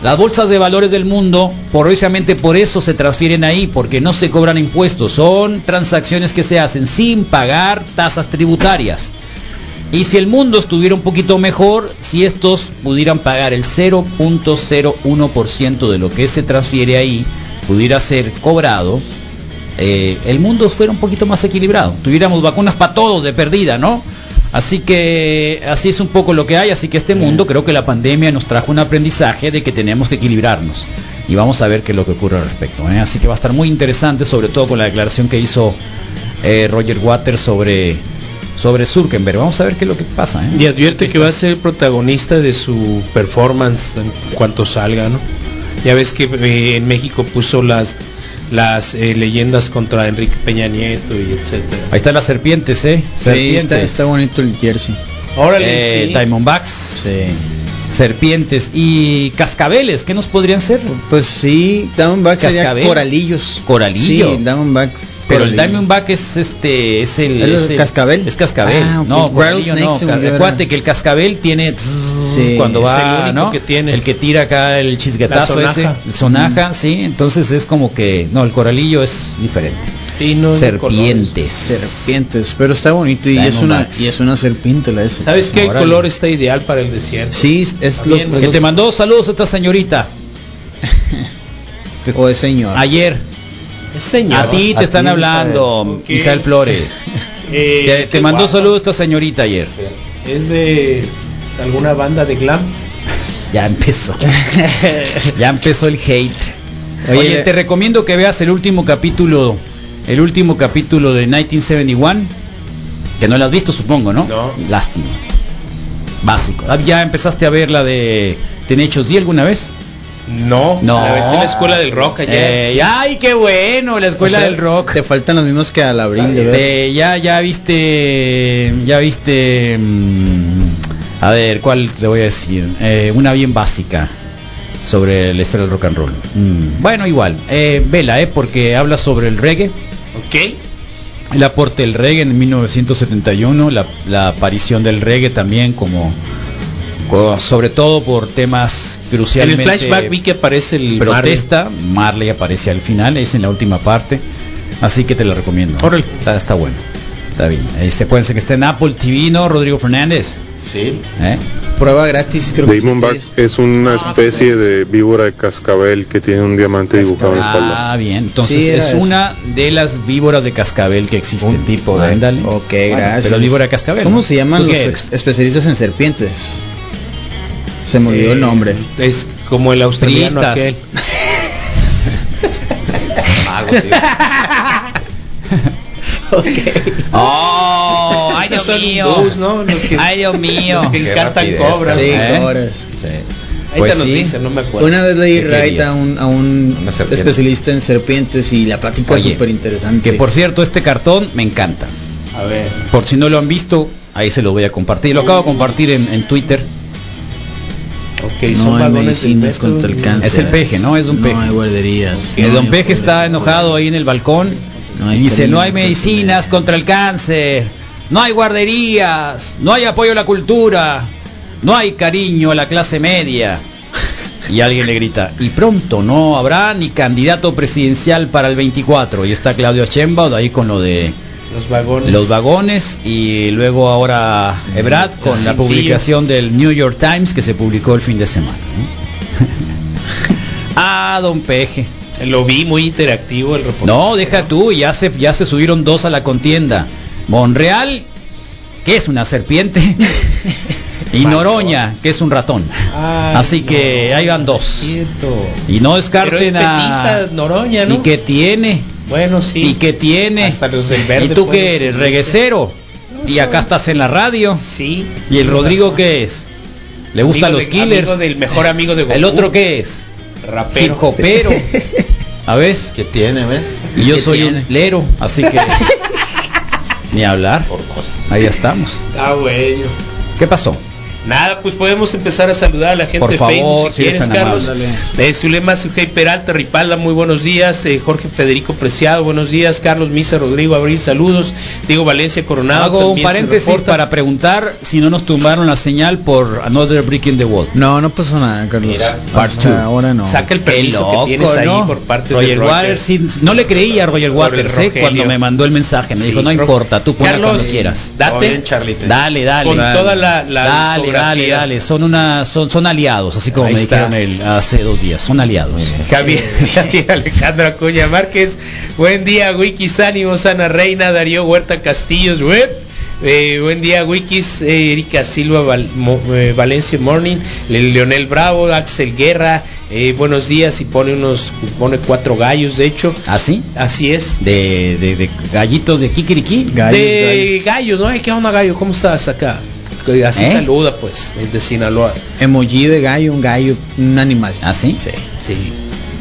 las bolsas de valores del mundo, precisamente por eso se transfieren ahí, porque no se cobran impuestos. Son transacciones que se hacen sin pagar tasas tributarias. Y si el mundo estuviera un poquito mejor, si estos pudieran pagar el 0.01% de lo que se transfiere ahí, pudiera ser cobrado, eh, el mundo fuera un poquito más equilibrado. Tuviéramos vacunas para todos de perdida, ¿no? Así que así es un poco lo que hay, así que este mundo creo que la pandemia nos trajo un aprendizaje de que tenemos que equilibrarnos. Y vamos a ver qué es lo que ocurre al respecto. ¿eh? Así que va a estar muy interesante, sobre todo con la declaración que hizo eh, Roger Waters sobre, sobre Zuckerberg. Vamos a ver qué es lo que pasa. ¿eh? Y advierte que va a ser protagonista de su performance en cuanto salga, ¿no? Ya ves que eh, en México puso las las eh, leyendas contra Enrique Peña Nieto y etcétera. Ahí están las serpientes, ¿eh? Sí, Serpientes. está, está bonito el jersey. Órale, Eh, sí. Diamondbacks. Serpientes y cascabeles, ¿qué nos podrían ser? Pues sí, Diamondbacks sería coralillos. Coralillo. Sí, Diamondbacks. Pero el. Diamondback es este es el, ¿Es es el cascabel? Es cascabel. Ah, ok. No, coralillo Rattlesnake no. Acuérdate que el cascabel tiene Sí, cuando es va, el único ¿no? que tiene. El que tira acá el chisguetazo ese, sonaja. el sonaja, sí, entonces es como que no, el coralillo es diferente. Sí, no es de Serpientes. Serpientes, pero está bonito y es una y es una serpiente la esa. ¿Sabes qué Órale. color está ideal para el desierto? Sí, es lo, Que te mandó saludos esta señorita o es señor. ayer. Señor. A ti te A están ti, hablando, Ok. Misael Flores. Eh, Te, mandó saludos esta señorita ayer. Es de alguna banda de glam. Ya empezó. ya empezó el hate. Oye, Oye, te recomiendo que veas el último capítulo, el último capítulo de 1971, que no lo has visto, supongo, ¿no? No. Lástima. Básico. Ah, ¿Ya empezaste a ver la de Tenechos D alguna vez? No, No. La metí en la escuela del rock ayer. Eh, ay, qué bueno, la escuela O sea, del rock. Te faltan los mismos que al abril de ver. Eh, ya, ya viste, ya viste, mm, a ver, ¿cuál te voy a decir? Eh, una bien básica sobre la historia del rock and roll. Mm, bueno, igual, eh, vela, eh, porque habla sobre el reggae, Ok. el aporte del reggae en 1971, la, la aparición del reggae también como, co- sobre todo por temas En crucialmente el flashback vi que aparece el protesta, Marley aparece al final, es en la última parte, así que te la recomiendo. Está, está bueno, está bien. Este, acuérdense que está en Apple TV, ¿no? Rodrigo Fernández. Marley. Sí. ¿Eh? Prueba gratis, creo que es una especie de víbora de cascabel que tiene un diamante dibujado en la espalda. Ah, bien. Entonces Sí, es eso. una de las víboras de cascabel que existen. Un tipo de- Ándale. Ok, Bueno, gracias. Pero víbora de cascabel. ¿Cómo ¿no? se llaman ¿Tú los especialistas en serpientes? Se me olvidó el Eh, nombre. Es como el australiano Priistas. aquel. Mago, sí. Oh, ay Dios mío. hindús, ¿no? Los que- Ay Dios mío. Los que encantan cobras. Sí, ¿eh? cobras. Sí. Ahí Pues te nos sí. dicen, no me acuerdo. Una vez leí ¿Qué right querías? a un, a un especialista en serpientes y la plática es súper interesante. Que por cierto, este cartón me encanta. A ver. Por si no lo han visto, ahí se lo voy a compartir. Lo acabo de compartir en, en Twitter. No son hay medicinas contra el cáncer. Es el peje, ¿no? Es un peje. No hay guarderías. El no don hay Peje está enojado ahí en el balcón No y dice, no hay medicinas contra el cáncer, no hay guarderías, no hay apoyo a la cultura, no hay cariño a la clase media. Y alguien le grita, y pronto no habrá ni candidato presidencial para el 24. Y está Claudio Sheinbaum ahí con lo de Los vagones. los vagones y luego ahora Ebrad con la publicación del New York Times que se publicó el fin de semana. ah, don Peje. Lo vi muy interactivo el reportaje. No, deja tú, ya se, ya se subieron dos a la contienda. Monreal, que es una serpiente, y Noroña, que es un ratón. Ay, Así que no, ahí van dos. Y no Pero es descarten a... Noroña, ¿no? ¿Y qué tiene? Bueno, sí. ¿Y qué tiene? Hasta los del verde ¿Y tú qué eres? subirse. ¿Reguecero? No Y acá estás en la radio. Sí. ¿Y el Rodrigo razón. qué es? ¿Le gustan los de- killers? amigo del mejor amigo de Goku. ¿El otro qué es? Rapero. Hip. ¿A ves? ¿Qué tiene, ves? Y yo ¿Qué soy tiene? un lero, así que ni hablar. Ahí estamos. Ah, bueno. ¿Qué pasó? Nada, pues podemos empezar a saludar a la gente Por de favor, Facebook si si eres quieres, Carlos. Eh, Zulema Sujei Peralta, Ripalda, muy buenos días. Eh, Jorge Federico Preciado, buenos días. Carlos Misa, Rodrigo Abril, saludos. Diego Valencia Coronado. Hago un paréntesis para preguntar si no nos tumbaron la señal por Another Brick in the Wall. No, no pasó nada, Carlos. Mira, part Hasta two. ahora no. Saca el permiso loco, que tienes ahí ¿no? por parte Roger de Roger. Waters. sí, no le creía a Roger Waters ¿eh? Cuando me mandó el mensaje. Me Sí, dijo, no Ro- importa, tú Carlos, cuando quieras. Bien, Date. Dale, dale. Con dale. toda la- la dale, dale, dale. Son una, son, son aliados, así como Ahí me está. dijeron el- hace dos días. Son aliados. Javier, Javier Alejandro Acuña Márquez, buen día Wikis Ánimos, Ana Reina, Darío Huerta Castillos, web. Eh, buen día Wikis, eh, Erika Silva Val- Mo- eh, Valencia Morning, Le- Leonel Bravo, Axel Guerra, eh, buenos días y pone unos, pone cuatro gallos de hecho, ¿Así? así es. De, de, de gallitos de Kikiriki. de gallos, ¿no? Ay, ¿Qué onda gallo? ¿Cómo estás acá? Que Así ¿Eh? saluda pues, el de Sinaloa. Emoji de gallo, un gallo, un animal. ¿Así? Sí, sí.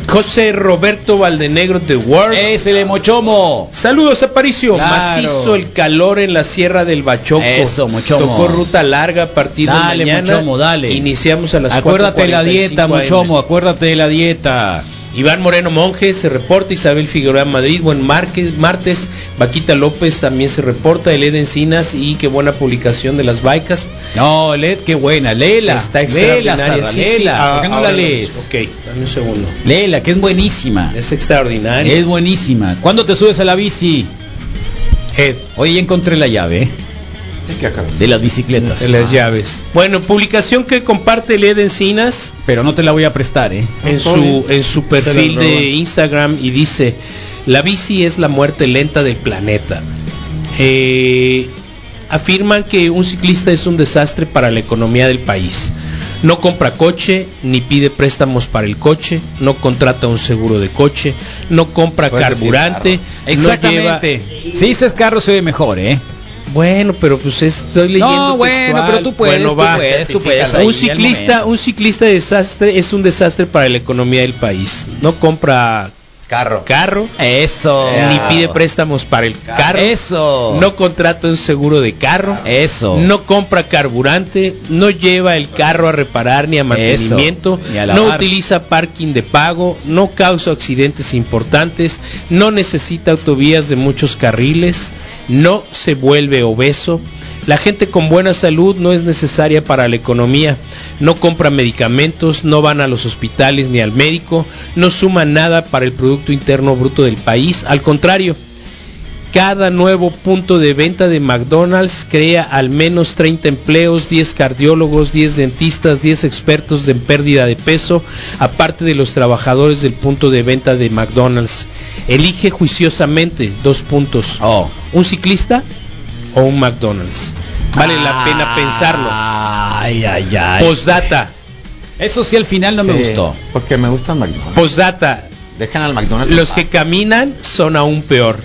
José Roberto Valdenegro de Word. Es el Mochomo. Saludos Aparicio, Claro. macizo el calor en la Sierra del Bachoco. Eso, Mochomo. Tocó ruta larga a partir Dale, de mañana. Mochomo, dale. Iniciamos a las Acuérdate de la 4:45 dieta, AM. Mochomo, acuérdate de la dieta. Iván Moreno Monje se reporta, Isabel Figueroa Madrid, buen marques, martes, Vaquita López también se reporta, Eled Encinas y qué buena publicación de las baicas. No, Led, qué buena. Léela. Está léela, extraordinaria. Sara, Sí, sí, léela. ah, ¿Por qué no la lees? Ok, dame un segundo. Léela, que es buenísima. Es extraordinaria. Es buenísima. ¿Cuándo te subes a la bici? Head. Hoy ya encontré la llave ¿eh? ¿De qué acá? de las bicicletas. de las llaves. Bueno, publicación que comparte Led Encinas Pero no te la voy a prestar, ¿eh? en todo su en su perfil de Instagram y dice la bici es la muerte lenta del planeta. Eh, afirman que un ciclista es un desastre para la economía del país. No compra coche, ni pide préstamos para el coche, no contrata un seguro de coche, no compra Puedes carburante, no Exactamente. lleva- Si dices carro se ve mejor, ¿eh? Bueno, pero pues estoy leyendo No, bueno, textual. pero tú puedes, Bueno, tú va. puedes, tú puedes. certifícalo. ahí un ciclista, un ciclista desastre es un desastre para la economía del país. No compra Carro. carro, Eso. ni pide préstamos para el carro, Eso. no contrata un seguro de carro, Eso. no compra carburante, no lleva el carro a reparar ni a mantenimiento, Ni a no utiliza parking de pago, no causa accidentes importantes, no necesita autovías de muchos carriles, no se vuelve obeso. La gente con buena salud no es necesaria para la economía, no compra medicamentos, no van a los hospitales ni al médico, no suma nada para el Producto Interno Bruto del país, al contrario, Cada nuevo punto de venta de McDonald's crea al menos 30 empleos, 10 cardiólogos, 10 dentistas, 10 expertos en pérdida de peso, aparte de los trabajadores del punto de venta de McDonald's. Elige juiciosamente dos puntos. ¿Un ciclista o un McDonald's? Vale la pena pensarlo. Ay, ay, ay. Postdata. Eso sí al final no me gustó. Porque me gusta McDonald's. Postdata. Dejan al McDonald's. Los que caminan son aún peor.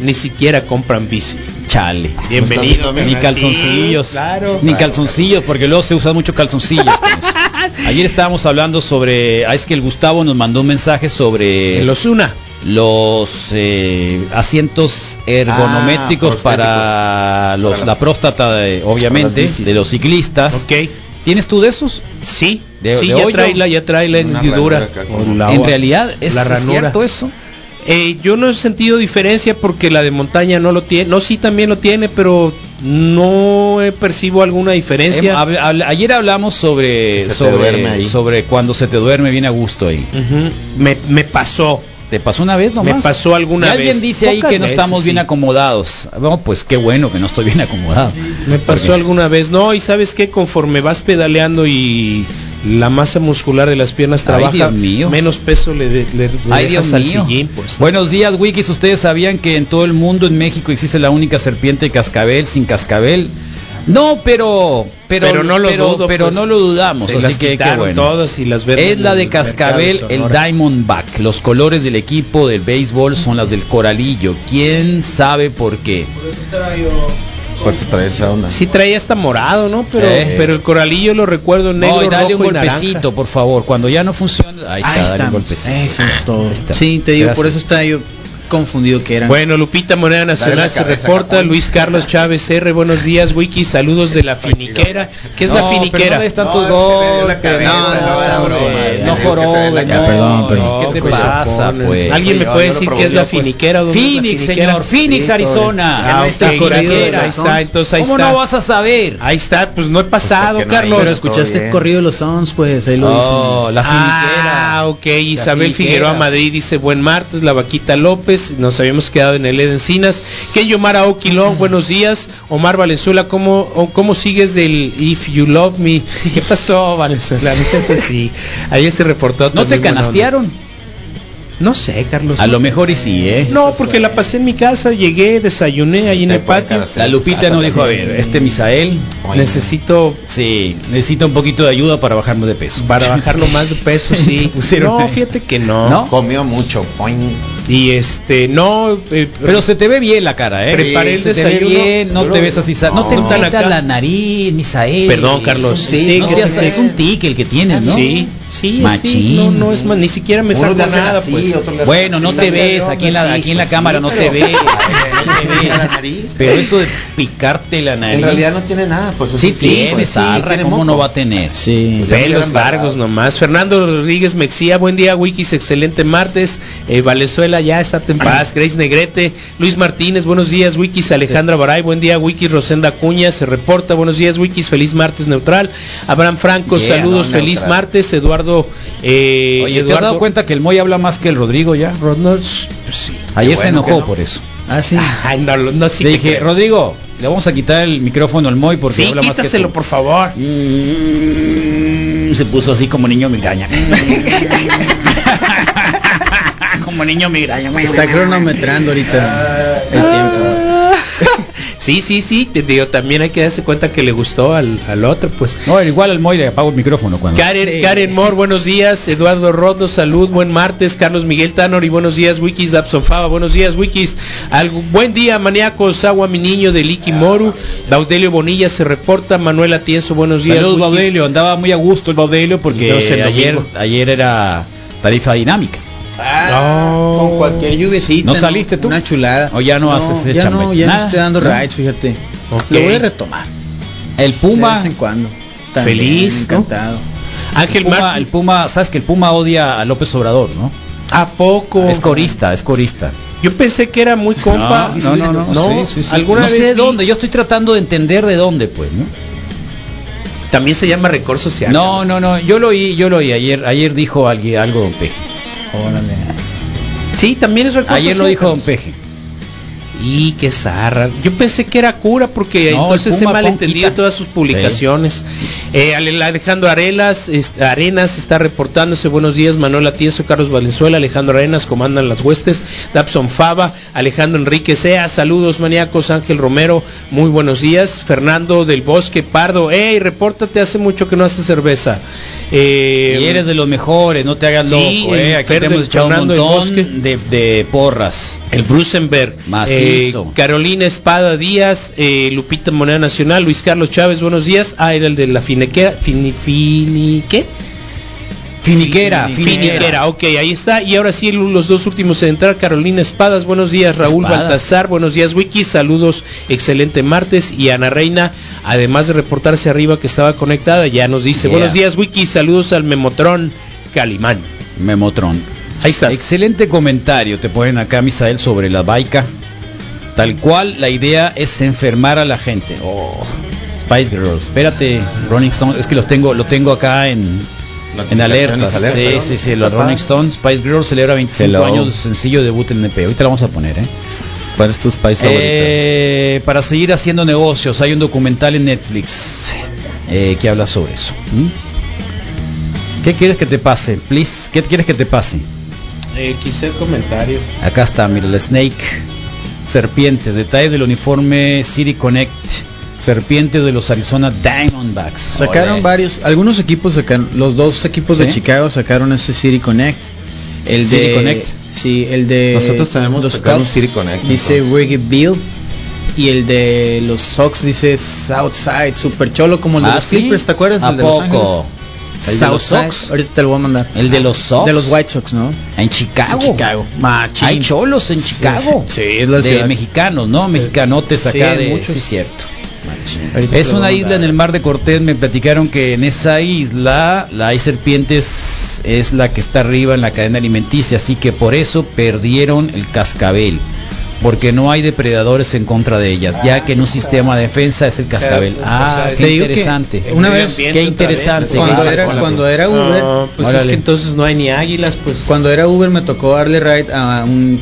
Ni siquiera compran bici. Chale. Bienvenido. Ni calzoncillos. Sí, claro. Ni calzoncillos, porque luego se usa mucho calzoncillos. eso. Ayer estábamos hablando sobre. Ah, es que el Gustavo nos mandó un mensaje sobre. Los una. Los eh, asientos ergonométricos Ah, para los, Para la próstata, de- obviamente, de los ciclistas. Ok. ¿Tienes tú de esos? Sí. De- sí, de ya hoyo. trae ya trae la hendidura. la- en realidad, ¿es la cierto eso? Eh, yo no he sentido diferencia porque la de montaña no lo tiene. No, sí también lo tiene, pero no eh, percibo alguna diferencia. Em, hab- ayer hablamos sobre sobre, sobre cuando se te duerme bien a gusto ahí. Me, me pasó. ¿Te pasó una vez nomás? Me pasó alguna Y alguien vez. dice ahí que no veces, estamos bien sí. acomodados. Bueno, pues qué bueno que no estoy bien acomodado. Me pasó Porque- alguna vez. No, y sabes que conforme vas pedaleando y la masa muscular de las piernas Ay, trabaja, Dios mío. menos peso le, de- le- le Ay, dejas Dios al mío. sillín, pues. Buenos días, Wikis. ¿Ustedes sabían que en todo el mundo, en México, existe la única serpiente de cascabel sin cascabel? No, pero pero Pero no lo pero, dudo, pero pues. no lo dudamos, Se así las que bueno. todas y las Es la de cascabel, el. Diamondback. Los colores del equipo del béisbol son las del coralillo. ¿Quién sabe por qué? Por eso trae esa onda. Sí traía hasta morado, ¿no? Pero, Eh. pero el coralillo lo recuerdo negro, No, y dale rojo un y golpecito, por favor. Cuando ya no funciona, ahí está, Ahí dale un golpecito. Eso es todo. Ahí está. Sí, te digo, por eso estaba yo confundido que eran. Bueno, Lupita Moneda Nacional se reporta, Japón. Luis Carlos Chávez R, buenos días, Wiki, saludos de la finiquera. ¿Qué es No, la pero finiquera? no des tantos No, es que le dio la golpes, cabeza, no, no, era no, broma, le no cabeza. no, Perdón, perdón. ¿qué te Pues pasa, pues? ¿Alguien me puede decir qué es la pues. finiquera? ¿Dónde es Phoenix, finiquera? señor, Phoenix, Arizona. Ah, está ahí está, entonces ahí ¿Cómo está. no vas a saber? Ahí está, pues no he pasado, no hay, Carlos. pero escuchaste el corrido de los Sons, pues ahí lo Oh, la finiquera. Ah, ok. Isabel. Figueroa Madrid dice buen martes, la vaquita López, nos habíamos quedado en el Ed Encinas. Kenyo Mara Oquilón, buenos días. Omar Valenzuela, ¿cómo, o ¿cómo sigues del If You Love Me? ¿Qué pasó, Valenzuela? No seas así. Ayer se reportó. ¿No te canastearon? No sé, Carlos. A lo mejor y sí, ¿eh? No, porque la pasé en mi casa, llegué, desayuné ahí en el patio. La Lupita no dijo, a ver, este Misael, Oye, Necesito sí, necesita un poquito de ayuda para bajarme de peso. para bajarlo más de peso, sí. Pusieron No, fíjate que no. ¿No? Comió mucho. Y este, no, eh, Pero se te ve bien la cara, ¿eh? Preparé el se te ve desayuno. bien, no te ves así, no, No, te acá. la nariz, Misael. Perdón, Carlos. Es un tic, no Sí, seas- sí. es un tic el que tienes, ¿no? Sí, sí, es Machín. tic, no, no es más, ni siquiera me saco nada, así, pues. Bueno, así. no te ves, aquí en la, aquí en la pues cámara no te ves, no te ves. La nariz. Pero eso de picarte la nariz. En realidad no tiene nada, pues. Sí tiene, pues, Sarra, ¿cómo no va a tener? Sí. Pues Pelos largos nomás. Fernando Rodríguez Mexía, buen día, Wikis, excelente martes. Eh, Valenzuela ya está en paz. Grace Negrete, Luis Martínez, buenos días, Wikis. Alejandra Baray, buen día, Wikis. Rosenda Cuña se reporta, buenos días, Wikis. Feliz martes neutral. Abraham Franco, Yeah, saludos, no, feliz martes. Eduardo, eh, Oye, ¿te has Eduardo dado cuenta que el Moy habla más que el Rodrigo ya? Rodners, pues sí. Ayer se enojó no. por eso. Ah, sí. Ay, no, no, sí Le dije, creo. Rodrigo, le vamos a quitar el micrófono al Moy porque Sí, habla más que quítaselo, tú. por favor. Mm, se puso así como niño migraña. como niño migraña. Está cronometrando ahorita el tiempo. Sí, sí, sí. digo, también hay que darse cuenta que le gustó al, al otro, pues. No, igual al Moy le apago el micrófono cuando. Karen, Sí. Karen Moore, buenos días. Eduardo Rodo, salud, buen martes. Carlos Miguel Tanor y buenos días, Wikis. Dabson Fava, buenos días, Wikis. Algo, buen día, maníacos. Agua, mi niño de Liki Moru. Baudelio Bonilla se reporta. Manuel Atienzo, buenos días. Saludos. Baudelio. Andaba muy a gusto el Baudelio porque Entonces, el ayer, ayer era tarifa dinámica. No. Con cualquier lluviecita. ¿No saliste tú? Una chulada. ¿O ya no haces ese Ya no, ya no estoy dando ¿No? rides, fíjate. Lo voy a retomar. El De Puma. vez en cuando. También, Feliz, ¿no? encantado. Ángel el Puma, el Puma, sabes que el Puma odia a López Obrador, ¿no? ¿A poco? Es corista, es corista. Yo pensé que era muy compa. No, no, no, no. Sí, sí, sí. ¿Alguna no vez sé de dónde, yo estoy tratando de entender de dónde, pues, ¿no? También se llama Recor Social. No, no, no, yo lo oí, yo lo oí ayer, ayer dijo alguien algo Don Peje. Sí, también es Ayer lo dijo Don. Peje. Y qué zarra. Yo pensé que era cura porque No, entonces se malentendía todas sus publicaciones. Eh, Ale- Alejandro Arelas, Arenas está reportándose. Buenos días, Manuel Atieso, Carlos Valenzuela, Alejandro Arenas comandan las huestes. Dabson Fava, Alejandro Enrique Sea, saludos maníacos, Ángel Romero, muy buenos días. Fernando del Bosque Pardo, hey, repórtate, hace mucho que no hace cerveza. Eh, Y eres de los mejores, no te hagas Sí, loco, eh. Aquí te hemos echado un montón de, de porras. El Brusenberg, Macizo. eh, Carolina Espada Díaz, eh, Lupita Moneda Nacional, Luis Carlos Chávez, buenos días. Ah, era el de la Finequera, fini, fini, ¿qué? Finiquera, Finiquera, ok, ahí está. Y ahora sí, los dos últimos en entrar, Carolina Espadas, buenos días, Raúl Espadas. Baltazar, buenos días, Wiki, saludos, excelente martes. Y Ana Reina, además de reportarse arriba que estaba conectada, ya nos dice, Yeah. buenos días, Wiki, saludos al Memotrón Calimán. Memotron. Ahí estás. Excelente comentario, te ponen acá, Misael, sobre la baica. Tal cual, la idea es enfermar a la gente. Oh, Spice Girls. Espérate, Rolling Stones, es que los tengo, lo tengo acá en, en alerta. Sí, sí, sí, los Está Rolling. Stones, Spice Girls celebra 25 Hello. años de sencillo debut en MP. Ahorita la vamos a poner, ¿eh? ¿Cuál es tu? Eh, para seguir haciendo negocios, hay un documental en Netflix eh, que habla sobre eso. ¿Mm? ¿Qué quieres que te pase? Please, ¿qué quieres que te pase? Eh, quise el comentario. Acá está, mira, el Snake. Serpientes, detalles del uniforme City Connect. Serpientes de los Arizona Diamondbacks. Sacaron varios, algunos equipos sacaron, los dos equipos de. Chicago sacaron ese City Connect. El City de Connect. Sí, el de Nosotros tenemos los un Cubs City Connect, Dice. Reggae Bill y el de los Sox dice Southside, super cholo como el de Ah, los ¿sí? Clippers, ¿te acuerdas? ¿A el de Los? Ángeles. ¿El de los Southside, Sox? Ahorita te lo voy a mandar. ¿El de los Sox? De los White Sox, ¿no? En Chicago. En Chicago. Machín. Hay cholos en Chicago. sí, es la de mexicanos, ¿no? Mexicanotes Sí, acá de. muchos. Sí, cierto. Es una isla en el mar de Cortés. Me platicaron que en esa isla la hay serpientes es la que está arriba en la cadena alimenticia, así que por eso perdieron el cascabel, porque no hay depredadores en contra de ellas, ya que en un sistema de defensa es el cascabel. o ah, sea, qué digo que interesante. una vez- qué interesante. Cuando qué era, cuando era Uber, No, pues es que entonces no hay ni águilas, pues. Cuando era Uber me tocó darle ride a un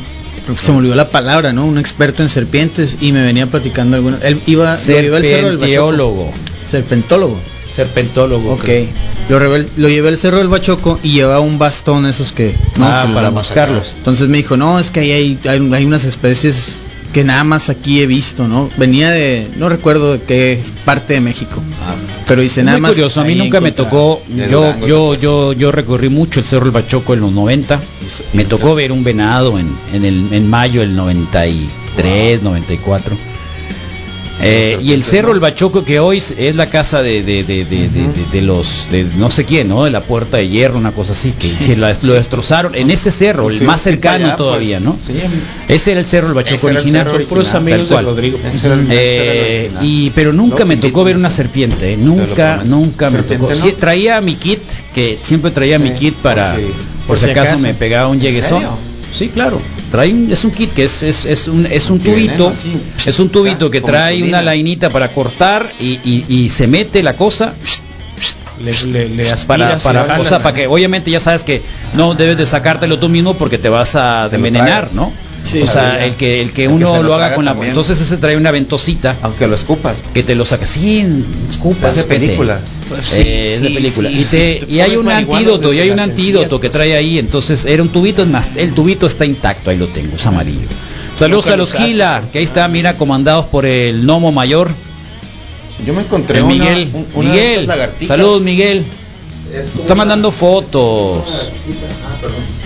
se me olvidó la palabra, ¿no? Un experto en serpientes y me venía platicando algunos. Él iba, lo llevé al cerro del Bachoco. Serpentólogo. Serpentólogo. Ok. creo. Lo, revel- lo llevé al cerro del Bachoco y llevaba un bastón esos que. Ah, que para lo- buscarlos. Entonces me dijo, no, es que ahí hay, hay, hay unas especies que nada más aquí he visto, ¿no? Venía de, no recuerdo de qué parte de México. Pero dice nada muy más. curioso, a mí nunca me tocó, yo, Durango, yo, yo, yo recorrí mucho el Cerro del Bachoco en los 90, me tocó ver un venado en, en, el, en mayo del 93, 94. Eh, y el Cerro del Bachoco que hoy es- la casa de, de, de, de, de- los, de no sé quién, ¿no? De la puerta de hierro, una cosa así, que se la- lo destrozaron en ese cerro, el Sí, más cercano allá, todavía, pues, ¿no? Sí, Ese era el Cerro del Bachoco el original. puros amigos de. Rodrigo. El- el Eh, y pero nunca me tocó ver una serpiente, ¿eh? Nunca, nunca me ¿Serpiente tocó. Sí, traía mi kit, que siempre traía mi kit para, por si- acaso, me pegaba un ¿En lleguesón. Sí, claro. Trae un- es un kit que es, es, es un, es un tubito, así, es un tubito que trae insulina. una lainita para cortar y, y- y se mete la cosa Le, le, le para, para, jalas. o sea, para que obviamente ya sabes que no debes de sacártelo tú mismo porque te vas a envenenar. ¿no? Sí, o sea, sabía. el que el que El uno lo, lo haga con la también. entonces ese trae una ventosita. Aunque lo escupas. que te lo saca. Sin escupas Es de película. Pues Eh, sí, es de sí, película. sí, y, sí, te- y hay un antídoto desde y hay un antídoto que pues. trae ahí. Entonces era un tubito es más el tubito está intacto. Ahí lo tengo es amarillo. Saludos a lo los. Gila que ahí está mira comandados por el Nomo Mayor. Yo me encontré el Miguel. un- una de Miguel. saludos Miguel está mandando fotos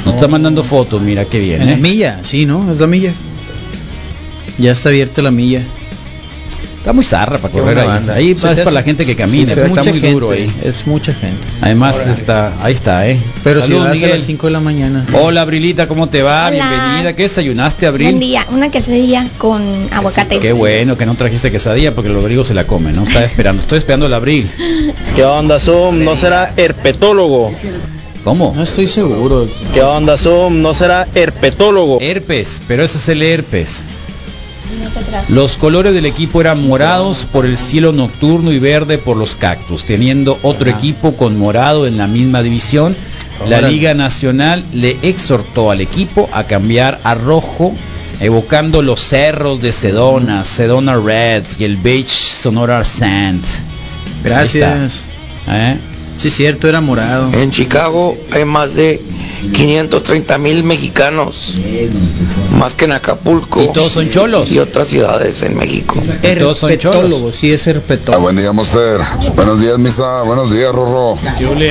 nos está mandando fotos mira qué bien En la milla, sí, ¿no? Es la milla. Ya está abierta la milla. Está muy zarra para correr ahí banda. ahí es para la gente que sí, camina es está mucha muy gente, duro ahí Es mucha gente. además está ahí está eh Pero si Saludos, vas a las 5 de la mañana. Hola Abrilita, ¿cómo te va? Hola. Bienvenida. ¿Qué desayunaste, Buen Abril? día, una quesadilla con aguacate. Qué bueno que no trajiste quesadilla porque el Rodrigo se la come, ¿no? Está esperando. Estoy esperando el Abril. ¿Qué onda, Zoom? ¿No será herpetólogo? ¿Cómo? No estoy seguro. ¿Qué onda, Zoom? ¿No será herpetólogo? Herpes, pero ese es el herpes. Los colores del equipo eran morados por el cielo nocturno y verde por los cactus, teniendo otro equipo con morado en la misma división. La. Liga Nacional le exhortó al equipo a cambiar a rojo evocando los cerros de Sedona, Sedona Red y el Beach Sonora Sand. Gracias. ¿Eh? Sí, cierto, era morado. En Chicago hay más de 530 mil mexicanos, más que en Acapulco. Y todos son cholos. Y otras ciudades en México. Herpetólogo, sí es Ah, herpetólogo. buen día, Monster. Buenos días, Misa. Buenos días, Rorro.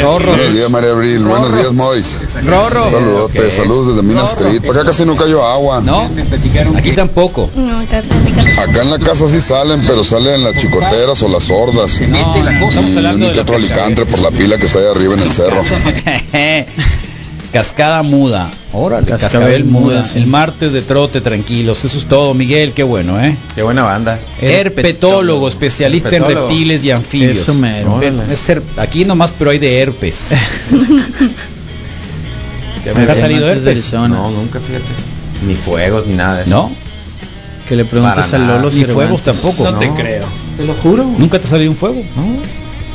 Rorro. Buenos días, María Abril. Buenos días, Mois. Rorro. Saludote, saludos desde Minas Street. Por acá casi no cayó agua. No, aquí tampoco. No, acá en la casa sí salen, pero salen las chicoteras o las sordas. No, estamos hablando de la por la pila que está ahí arriba en el cerro. Cascada muda. Órale, Cascabel cascabel muda. muda, sí. El martes de trote tranquilos. Eso es todo, Miguel. Qué bueno, ¿eh? Qué buena banda. Herpetólogo, especialista en reptiles y anfibios. Eso. Ven, es her- aquí nomás, pero hay de herpes. ¿Nunca ha me- salido herpes? No, nunca, fíjate. Ni fuegos, ni nada de eso. ¿No? Que le preguntes Para a nada. Lolo Ni fuegos tampoco. No te creo. Te lo juro. ¿Nunca te ha salido un fuego? No,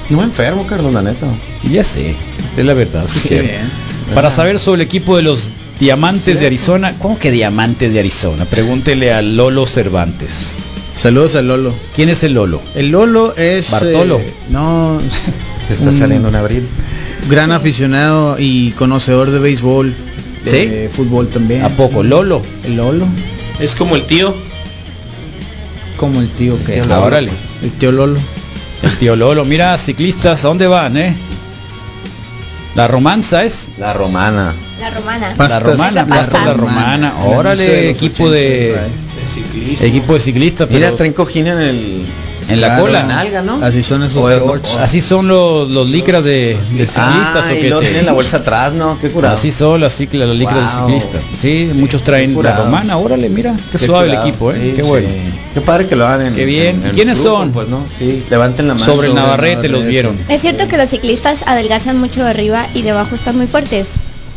no me enfermo, Carlos, la neta. Ya sé, esta es la verdad. sí bien. Para saber sobre el equipo de los Diamantes de Arizona, ¿cómo que Diamantes de Arizona? Pregúntele a Lolo Cervantes. Saludos a Lolo. ¿Quién es el Lolo? El Lolo es... Bartolo. eh, no, Te está Un- saliendo en abril. gran aficionado y conocedor de béisbol. De fútbol también. ¿A poco? sí. ¿Lolo? El Lolo. Es como el tío. Como el tío que... Ah, órale. El tío Lolo. El tío Lolo. Mira, ciclistas, ¿a dónde van, eh? La romanza es. La romana. La romana. La romana, La pastas la pasta. romana. De Órale, los equipo 80, de De ciclismo. equipo de ciclistas, pero Mira, traen cojín en el. en la Claro. cola. nalga, ¿no? Así son esos O Así son los, los licras de, de ciclistas ah, o te- tienen la bolsa atrás, ¿no? Qué curado. Así son las ciclas, las licras Wow. de ciclistas. Sí, muchos traen la romana. Órale, mira, qué, Qué suave curado. el equipo, eh. Sí, qué sí. Qué padre que lo hagan en Qué bien. en- en ¿Y quiénes grupo, son? Pues no, sí, levanten la mano. Sobre el Navarrete los vieron. Es cierto que los ciclistas adelgazan mucho de arriba y debajo están muy fuertes.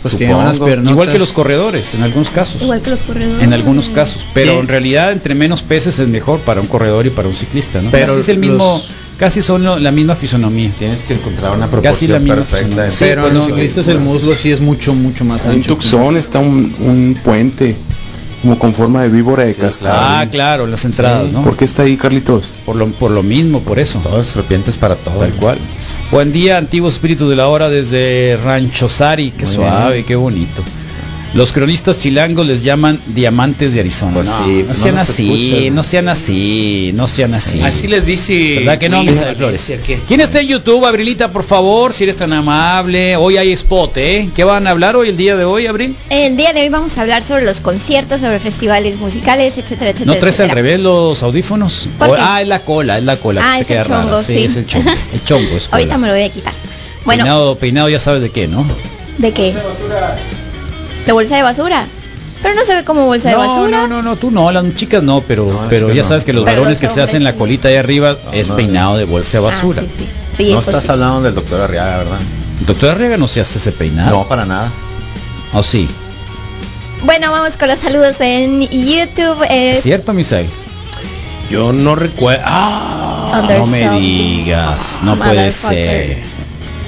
Pues tiene unas Supongo. piernas. Igual que los corredores, en algunos casos. Igual que los corredores. En algunos casos, pero Sí. en realidad entre menos peces es mejor para un corredor y para un ciclista, ¿no? Pero casi es el mismo, los- casi son lo- la misma fisonomía. Tienes que encontrar una Casi la proporción misma perfecta. en- Sí, Pero en los no, ciclistas el muslo sí es mucho, mucho más En ancho. Tucson está un, un puente como con forma de víbora de cascabel. Ah, claro, las entradas, ¿no? ¿Por qué está ahí, Carlitos? Por lo, por lo mismo, por eso. Todos serpientes para todo. Tal cual. Buen día, antiguo espíritu de la hora desde Rancho Sari. Qué Muy suave, qué bonito. Los cronistas chilangos les llaman diamantes de Arizona. Pues no, sí, no sean no así, no sean así, no sean así. Así les dice. ¿Verdad que no, de Flores? ¿Quién está en YouTube, Abrilita, por favor? Si eres tan amable. Hoy hay spot, ¿eh? ¿Qué van a hablar hoy, el día de hoy, Abril? El día de hoy vamos a hablar sobre los conciertos, sobre festivales musicales, etcétera, etcétera. ¿No traes al etcétera. revés los audífonos? ¿Por O- qué? ah, es la cola, es la cola. Ah, que es te el queda rara. chongo, sí, sí. es el chongo. El chongo es cola. Ahorita me lo voy a quitar. Bueno, Peinado, peinado ya sabes de qué, ¿no? ¿de qué? ¿De bolsa de basura? Pero no se ve como bolsa de basura. no, no, no, tú no, las chicas no, pero, No, pero ya no. sabes que los Pero varones los que se hacen la colita ahí arriba es peinado de bolsa de Ah, basura. sí, sí. Sí, no eso estás sí. hablando del doctor Arriaga, ¿verdad? Doctor Arriaga no se hace ese peinado. No, para nada. ¿O sí? Bueno, vamos con los saludos en YouTube. eh, ¿Es cierto, Misael? Yo no recuerdo. Ah, No me something. digas, no puede ser.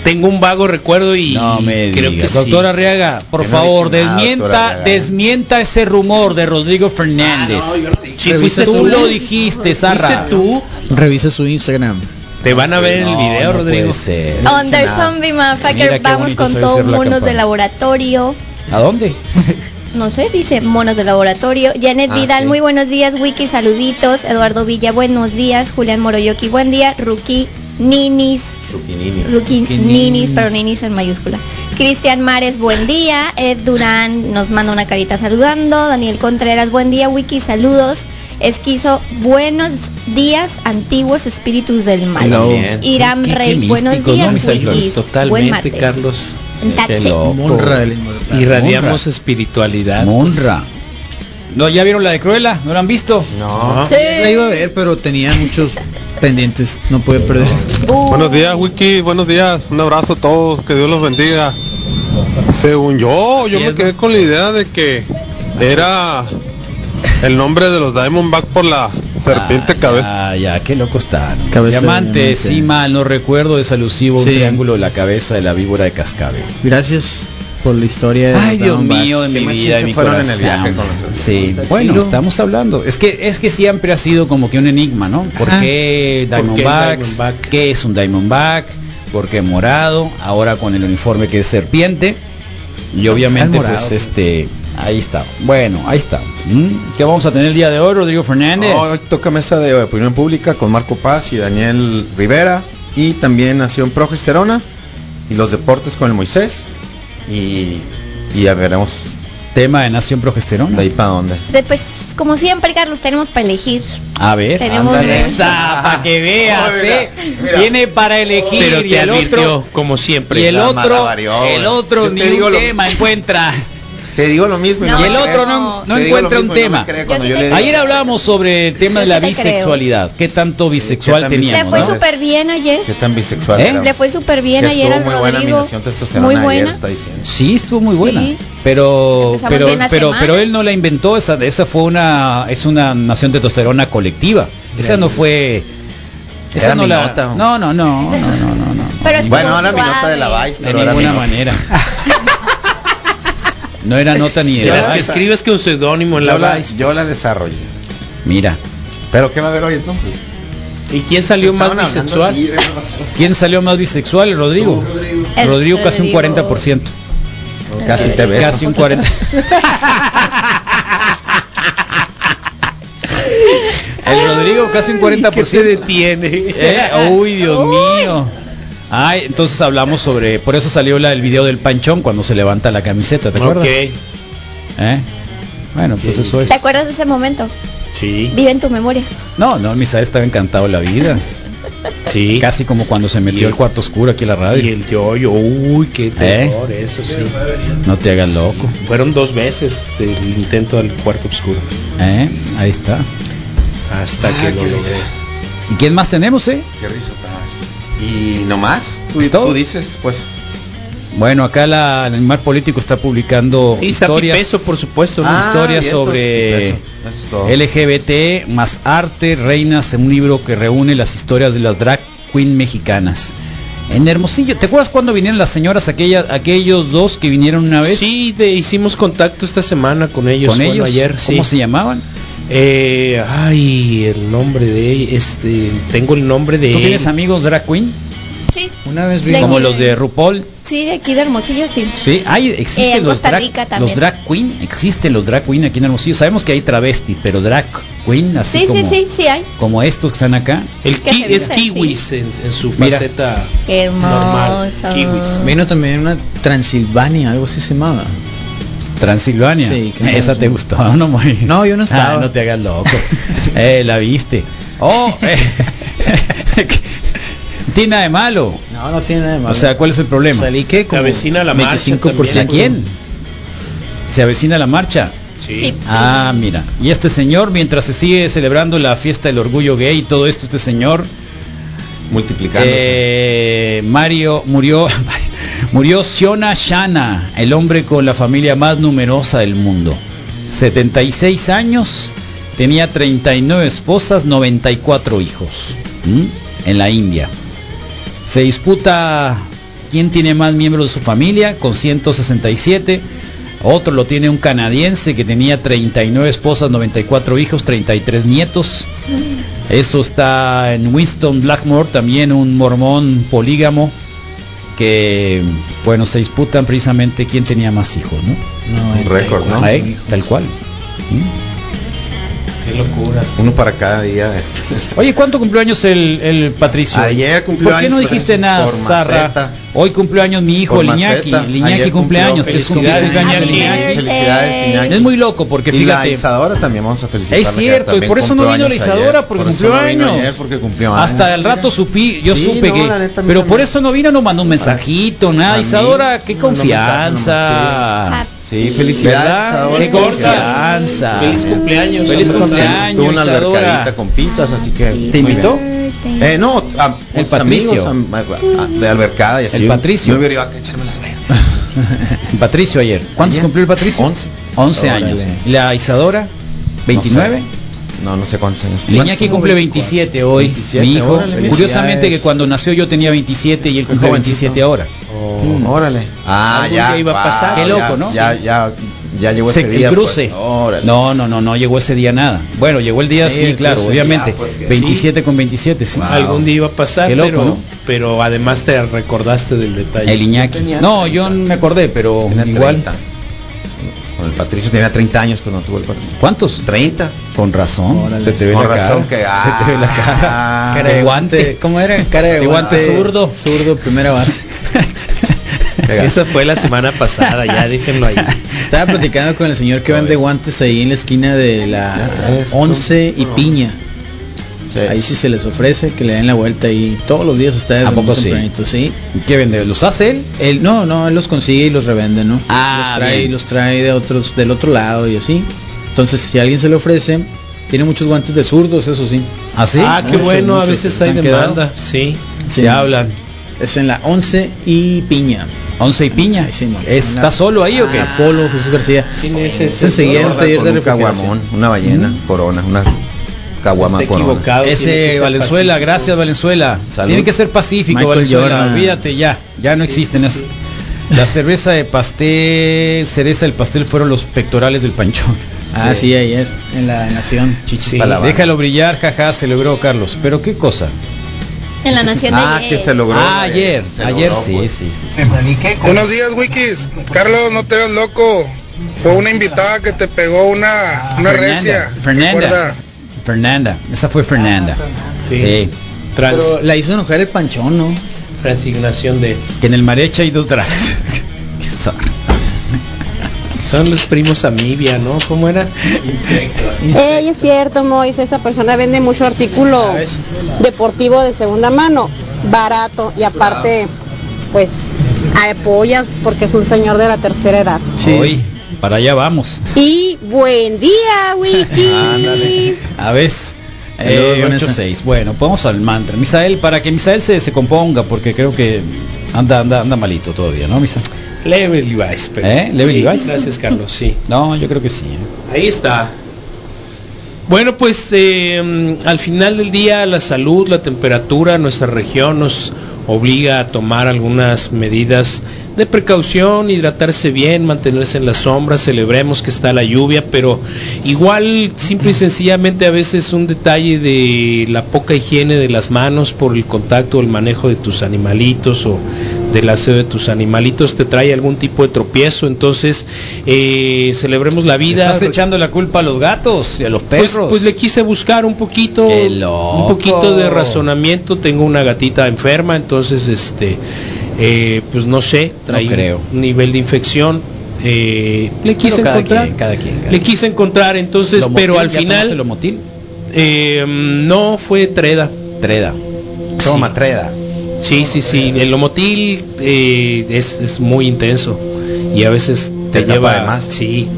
Tengo un vago recuerdo y No me creo que sí. Doctor Arriaga, por Yo no favor, dicho nada, desmienta, Arriaga. desmienta ese rumor de Rodrigo Fernández. Sí, Revisa fuiste su- Tú tú. lo dijiste, Sarra. Fuiste tú. Revisa su Instagram. Te van a ver en el No, video, no Rodrigo. puede ser. Under nada. Zombie Mira Motherfucker, vamos con todos monos de laboratorio. ¿A dónde? No sé, dice monos de laboratorio. Janet Ah, Vidal, sí. muy buenos días. Wiki, saluditos. Eduardo Villa, buenos días. Julián Moroyoki, buen día. Ruki, Ninis, Ruquinini. Ruki, Ruki Ninis, Ninis. pero Ninis en mayúscula. Cristian Mares, buen día. Ed Durán nos manda una carita saludando. Daniel Contreras, buen día. Wiki, saludos. Esquizo, buenos días, antiguos espíritus del mal. Bien. Iram Qué- Rey, buenos ¿no, días, mis amigos? Wikis. Buen Totalmente, martes. Carlos. Loco. Monra. Irradiamos espiritualidad. Monra. No, ¿ya vieron la de Cruella? ¿No la han visto? No. Sí. La iba a ver, pero tenía muchos pendientes. No puede perder. Uh, Buenos días, Wiki. Buenos días. Un abrazo a todos. Que Dios los bendiga. Según yo, Así yo me quedé con la idea de que era el nombre de los Diamondback por la serpiente Ah, cabeza. Ya, ya, qué loco está. ¿no? Cabeza diamante, diamante. sí, mal, no recuerdo, es alusivo un triángulo de la cabeza de la víbora de cascabel. Gracias. Por la historia de Ay, Dios Diamondbacks. mío de mi vida, de mi fueron en el viaje con los- Sí, bueno, chido. estamos hablando. Es que es que siempre ha sido como que un enigma, ¿no? ¿Por Ajá. qué ¿Por qué Diamondbacks? Diamondback? ¿Qué es un Diamondback? ¿Por qué morado? Ahora con el uniforme que es serpiente. Y obviamente, morado. pues este, ahí está. Bueno, ahí está. ¿Mm? ¿Qué vamos a tener el día de hoy, Rodrigo Fernández? Hoy toca mesa de opinión pública con Marco Paz y Daniel Rivera y también Nación Progesterona y los deportes con el Moisés y, y ya veremos Tema de Nación Progesterona. de ahí para dónde. Después, como siempre, Carlos, tenemos para elegir. A ver, Tenemos para que veas, Oh, mira, ¿eh? mira. Tiene para elegir Pero y te el advirtió, otro como siempre. y el otro, el otro ni un lo- tema encuentra. Te digo lo mismo y, No, y el otro no, no encuentra un no tema. sí le. Ayer hablábamos sobre el tema de Yo la sí te creo. bisexualidad. ¿Qué tanto bisexual tan Le teníamos? fue ¿no? súper bien ayer. ¿Qué tan bisexual ¿Eh? Le fue súper bien ayer estuvo al muy buena mi Rodrigo. nación testosterona Muy ayer, buena. está diciendo. Sí, estuvo muy buena. Sí. Pero pero la pero pero él no la inventó, esa esa fue una es una nación de testosterona colectiva. Esa no fue esa Era no la nota. No, no, no, no, no, no, no. Pero es Bueno, ahora mi nota de la Vice, De ninguna manera. No era nota ni de Ya la ves que escribes con seudónimo en la Yo la, yo la desarrollé. Mira, ¿Pero qué va a haber hoy entonces? ¿Y quién salió más bisexual? ¿quién salió más bisexual? El Rodrigo. El Rodrigo casi un Rodrigo. 40%. Casi te beso. Casi un 40. El Rodrigo casi un 40%. ¿Qué se detiene? Eh, Uy, Dios mío. Ay, entonces hablamos sobre, por eso salió la, el video del panchón cuando se levanta la camiseta, ¿te acuerdas? Ok, ¿Eh? Bueno, pues eso es. ¿Te acuerdas de ese momento? sí, Vive en tu memoria. No, no, Misael estaba encantado la vida. sí. Casi como cuando se metió Y- al cuarto oscuro aquí a la Y radio. el yoyo, uy, qué terror, eso sí. No te hagas loco. Fueron dos veces el intento del cuarto oscuro. ¿Eh? Ahí está. Hasta Ah, que lo logré. ¿Y quién más tenemos, eh? Qué risa. Y nomás, tú, tú dices, pues, Bueno, acá la, el animal político está publicando Sí, está historias, Pipeso, por supuesto, ¿no? Ah, historias sobre eso, es. LGBT más arte, reinas, un libro que reúne las historias de las drag queen mexicanas. En Hermosillo, ¿te acuerdas cuando vinieron las señoras aquellas, aquellos dos que vinieron una vez Sí, de- hicimos contacto esta semana con ellos. con ellos? ayer, ¿Cómo sí. se llamaban? Eh, ay, el nombre de ella, este, tengo el nombre de ¿Tú tienes amigos drag queen? Sí. Una vez vi De Como aquí los de RuPaul. Sí, de aquí de Hermosillo, sí. Sí, hay, existen en los Costa drag, Rica también. los drag queen, existen los drag queen aquí en Hermosillo. Sabemos que hay travesti, pero drag queen, así Sí, como, sí, sí, sí hay. como estos que están acá. El Que ki- se es kiwis en, en su Mira. faceta Qué normal. Kiwis. Vino también una Transilvania, algo así se llamaba. Transilvania. Sí, Esa es te gustó, no muy. No, yo no estaba. Ah, no te hagas loco. eh, la viste. Oh, eh, tiene nada de malo. No, no tiene nada de malo. O sea, ¿cuál es el problema? salí que como avecina la marcha 25%. ¿A quién? Se avecina la marcha. Sí. Ah, mira. Y este señor, mientras se sigue celebrando la fiesta del orgullo gay y todo esto, este señor multiplicándose. Eh, Mario murió murió Siona Shana, el hombre con la familia más numerosa del mundo. 76 años, tenía 39 esposas, 94 hijos en la India. Se disputa quién tiene más miembros de su familia con 167. Otro lo tiene un canadiense que tenía 39 esposas, 94 hijos, 33 nietos. Eso está en Winston Blackmore, también un mormón polígamo que, bueno, se disputan precisamente quién tenía más hijos, ¿no? No, Un récord, ¿no? Ahí, tal cual. ¿Mm? Qué locura. Uno para cada día. Oye, ¿cuánto cumplió años el, el Patricio? Ayer cumplió ¿Por qué no años, dijiste nada, Sarra? Hoy cumplió años mi hijo, años. Tres Felicidades, cumpleaños Iñaki. Liñaki. Felicidades, Iñaki. Es muy loco porque y la fíjate, Isadora también vamos a felicitar. Es cierto, y por eso no vino la Isadora, porque cumplió años. Ayer porque cumplió años. hasta el rato supí, yo Sí, supe no, que, pero por eso no vino, no mandó un mensajito, nada. Isadora, qué confianza. Sí, felicidades. Qué confianza. Feliz cumpleaños. Feliz cumpleaños. Tuvo una albercadita con pizzas, así que. ¿Te invitó? Eh, no, a, El Patricio. amigos a- a- de albercada y así. El Patricio. No hubiera ido a echarme la. Patricio ayer. ¿Cuántos Ayer. cumplió el Patricio? 11. 11 Órale. años. ¿Y la Isadora? 29. No, no sé cuántos años. Liñaki cumple 27 hoy, 27, mi hijo. órale, Curiosamente que cuando nació yo tenía 27 y él cumple jovencito. 27 ahora. Mm, Órale. Ah, Algún ya. día iba a wow, pasar. Qué ya, loco, ¿no? Ya, ya, ya llegó Se- ese el día. cruce. pues. Órale. No, no, no, no llegó ese día nada. Bueno, llegó el día, Sí, sí, claro, cruce, obviamente. ya, pues, que 27 con 27, sí. Algún día iba a pasar, Qué loco, pero, ¿no? pero además te recordaste del detalle. El Iñaki. No, yo no me acordé, pero igual. 30. Con el Patricio tenía 30 años cuando tuvo el Patricio. ¿Cuántos? 30. Con razón. Órale. Se te ve Con la razón cara. que- Se te ve la cara. ah, Cara de guante. ¿Cómo era? Cara de, guante zurdo. Zurdo, primera base. Esa fue la semana pasada, ya déjenlo ahí. Estaba platicando con el señor que vende guantes ahí en la esquina de la Ya sé, estos 11 y Piña. Sí. Ahí sí se les ofrece que le den la vuelta y todos los días está desde ¿A poco muy sí? tempranito, sí. ¿Qué vende? ¿Los hace él? Él, no, no, él los consigue y los revende, ¿no? Ah, los trae, bien. los trae de otros, del otro lado y así. Entonces, si alguien se le ofrece, tiene muchos guantes de zurdos, eso sí. ¿Ah, sí? Ah, qué bueno, a veces hay demanda, sí. Sí. Se hablan. Es en la 11 y Piña. 11 y piña. Sí, no. ¿Está Una- solo ahí o qué? Apolo, Jesús García. ¿Quién es ese? Se seguía en un Gorda taller de caguamón, una ballena, corona, una caguama Ese Valenzuela, pacífico. gracias Valenzuela. Salud. Tiene que ser pacífico, Michael Valenzuela. Jordan. Olvídate ya, ya no existen. es- La cerveza de pastel, cereza del pastel fueron los pectorales del panchón. Ah, sí, ayer, en la Nación. Sí. Déjalo brillar, jaja, se logró Carlos. Pero qué cosa. En la nación de Ah, ayer. que se logró. Ah, ayer, Se ayer logró, sí, pues. sí, sí, sí. Buenos días, Wikis. Carlos, no te hagas loco. Fue una invitada que te pegó una, una recia. Fernanda. Fernanda. Esa fue Fernanda. Sí. Sí. Trans, Pero la hizo enojar el panchón, ¿no? transignación de... Que en el marecha hay dos drags. Qué. Son los primos Amibia, ¿no? ¿Cómo era? Ey, es cierto, Mois, esa persona vende mucho artículo ¿Sabes? deportivo de segunda mano, barato y aparte, pues, apoyas porque es un señor de la tercera edad. Hoy, para allá vamos. Y buen día, Wikis. A ver. Eh, Vanessa. 8-6. Bueno, vamos al mantra. Misael, para que Misael se, se componga, porque creo que anda, anda, anda malito todavía, ¿no, Misael? Leve Levi's. pero- ¿Eh? Leve Sí, Levi's. Gracias, Carlos, sí. No, yo creo que sí. ¿eh? Ahí está. Bueno, pues eh, al final del día la salud, la temperatura, nuestra región nos obliga a tomar algunas medidas de precaución, hidratarse bien, mantenerse en la sombra, celebremos que está la lluvia, pero igual simple y sencillamente a veces un detalle de la poca higiene de las manos por el contacto o el manejo de tus animalitos o del aseo de tus animalitos te trae algún tipo de tropiezo, entonces eh, celebremos la vida. Estás echando la culpa a los gatos y a los Pues, perros. pues le quise buscar un poquito, un poquito de razonamiento. Tengo una gatita enferma, entonces este, eh, pues no sé, trae creo. un nivel de infección. eh, le quise Pero cada encontrar, quien, cada quien, cada le quise encontrar, entonces, pero al ¿Ya tomaste final eh, no fue treda. Treda. Toma, treda. Sí, sí, sí. El lomotil eh, es, es muy intenso y a veces te, Te lleva de más. Sí,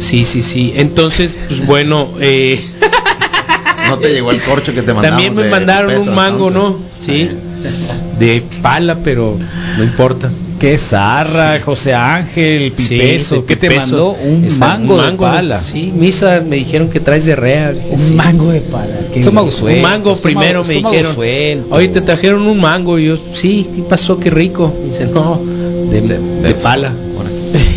sí, sí, sí. Entonces, pues bueno, eh, No te llegó el corcho que te mandamos. también me mandaron peso, un mango, entonces. ¿no? Sí, de pala, pero no importa. Qué zarra, José Ángel, Sí, Pipeso. de ¿Qué te mandó? Un Está- mango, de pala. Sí, misa, me dijeron que traes diarrea. Dije, Un sí. mango de pala. Estómago suelto. un mango primero me dijeron. suelto. Oye, te trajeron un mango y yo, sí, ¿qué pasó? Qué rico. Y dice, no, de, de pala.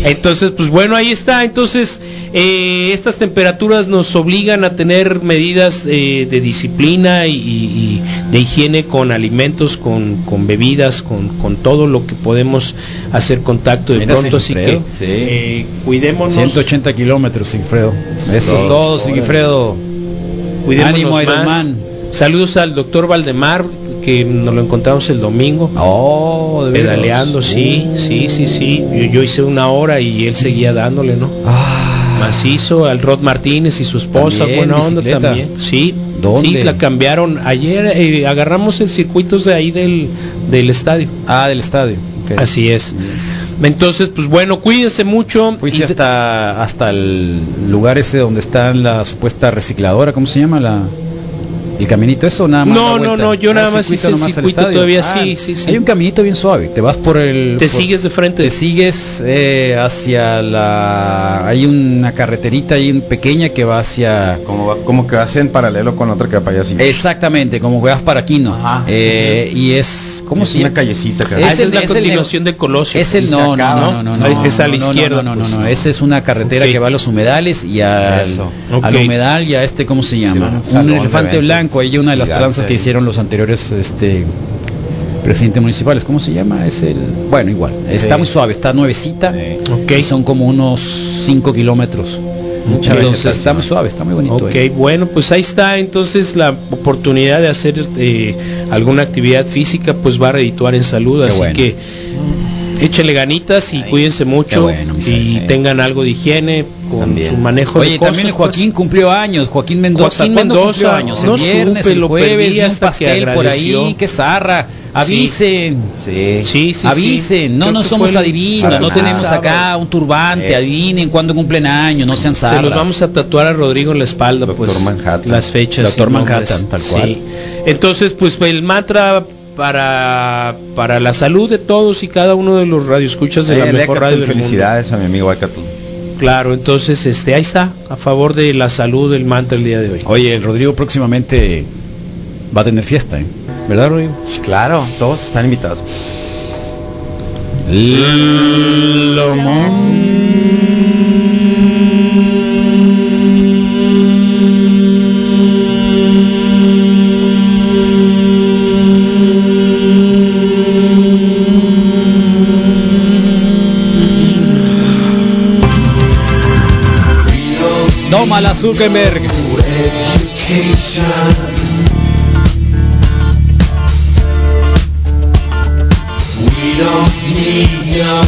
Entonces, pues bueno, ahí está. Entonces, eh, estas temperaturas nos obligan a tener medidas eh, de disciplina y, y- y de higiene con alimentos, con, con bebidas, con, con todo lo que podemos hacer contacto de Mira, pronto. Así que Sigifredo. eh, cuidémonos. 180 kilómetros, Sigifredo. Eso es Todo. Sigifredo. Cuidémonos Ánimo, Iron más. Man. Saludos al doctor Valdemar, que nos lo encontramos el domingo. Oh, de. Pedaleando, sí, sí, sí, sí. Yo, yo hice una hora y él seguía dándole, ¿no? Ah, Macizo, al Rod Martínez y su esposa, También, buena onda bicicleta. también. Sí, ¿Dónde? sí, la cambiaron. Ayer eh, agarramos el circuitos de ahí del, del estadio. ah, del estadio. Así es. Entonces, pues bueno, cuídense mucho. Fuiste Y- hasta hasta el lugar ese donde está la supuesta recicladora, ¿cómo se llama la el caminito eso nada más? No, no, no, yo Ah, nada más hice el circuito todavía, Ah, sí, sí, sí. Hay un caminito bien suave, te vas por el Te por- sigues de frente. te sigues eh, hacia la hay una carreterita ahí pequeña que va hacia Como, va- como que hace en paralelo con otra que va para allá así. Exactamente, como que vas para Quino. Ajá. Eh, y es ¿Cómo es se una llama? callecita que Ah, esa es la el continuación de Colosio. Es el Y se no, no, no, no, no, no, es a la no, no, izquierda, No, no, pues. no, no, esa es una carretera Ok. que va a los humedales y al, Eso. al humedal y a este, ¿cómo se llama? un un de elefante eventos blanco, ahí una de las tranzas que ahí. hicieron los anteriores este presidentes municipales, ¿cómo se llama? Es el, bueno, igual, está Sí. muy suave, está nuevecita, Ok. y son como unos 5 kilómetros. Mucha Entonces está muy suave, está muy bonito. Ok, ahí. bueno, pues ahí está entonces la oportunidad de hacer eh, alguna actividad física, pues va a redituar en salud, Qué así bueno. que échenle ganitas y cuídense mucho bueno, y Sergio. tengan algo de higiene con También. su manejo Oye, de también el cosas, Joaquín cumplió años, Joaquín Mendoza. Joaquín ¿Cuándo Mendoza, años? El viernes, supe, el lo jueves, vi un hasta que pastel por ahí, que zarra. Avisen. Sí. pues. Sí, avisen, no, Creo no somos el- adivinos, para no nada. tenemos acá un turbante, Eh. adivinen cuándo cumplen años, no sean Se zarras. los vamos a tatuar a Rodrigo en la espalda, Doctor pues Manhattan. las fechas. Doctor nombres. Manhattan, tal cual. Entonces, pues el mantra para para la salud de todos y cada uno de los radioescuchas de la mejor Ecatl, radio del mundo. felicidades a mi amigo Ecatl. Claro, entonces este ahí está, a favor de la salud del mantra el día de hoy. Oye, el Rodrigo próximamente va a tener fiesta, ¿eh? ¿verdad, Rodrigo? Sí, Claro, todos están invitados. Toma la Zuckerberg. We don't need no.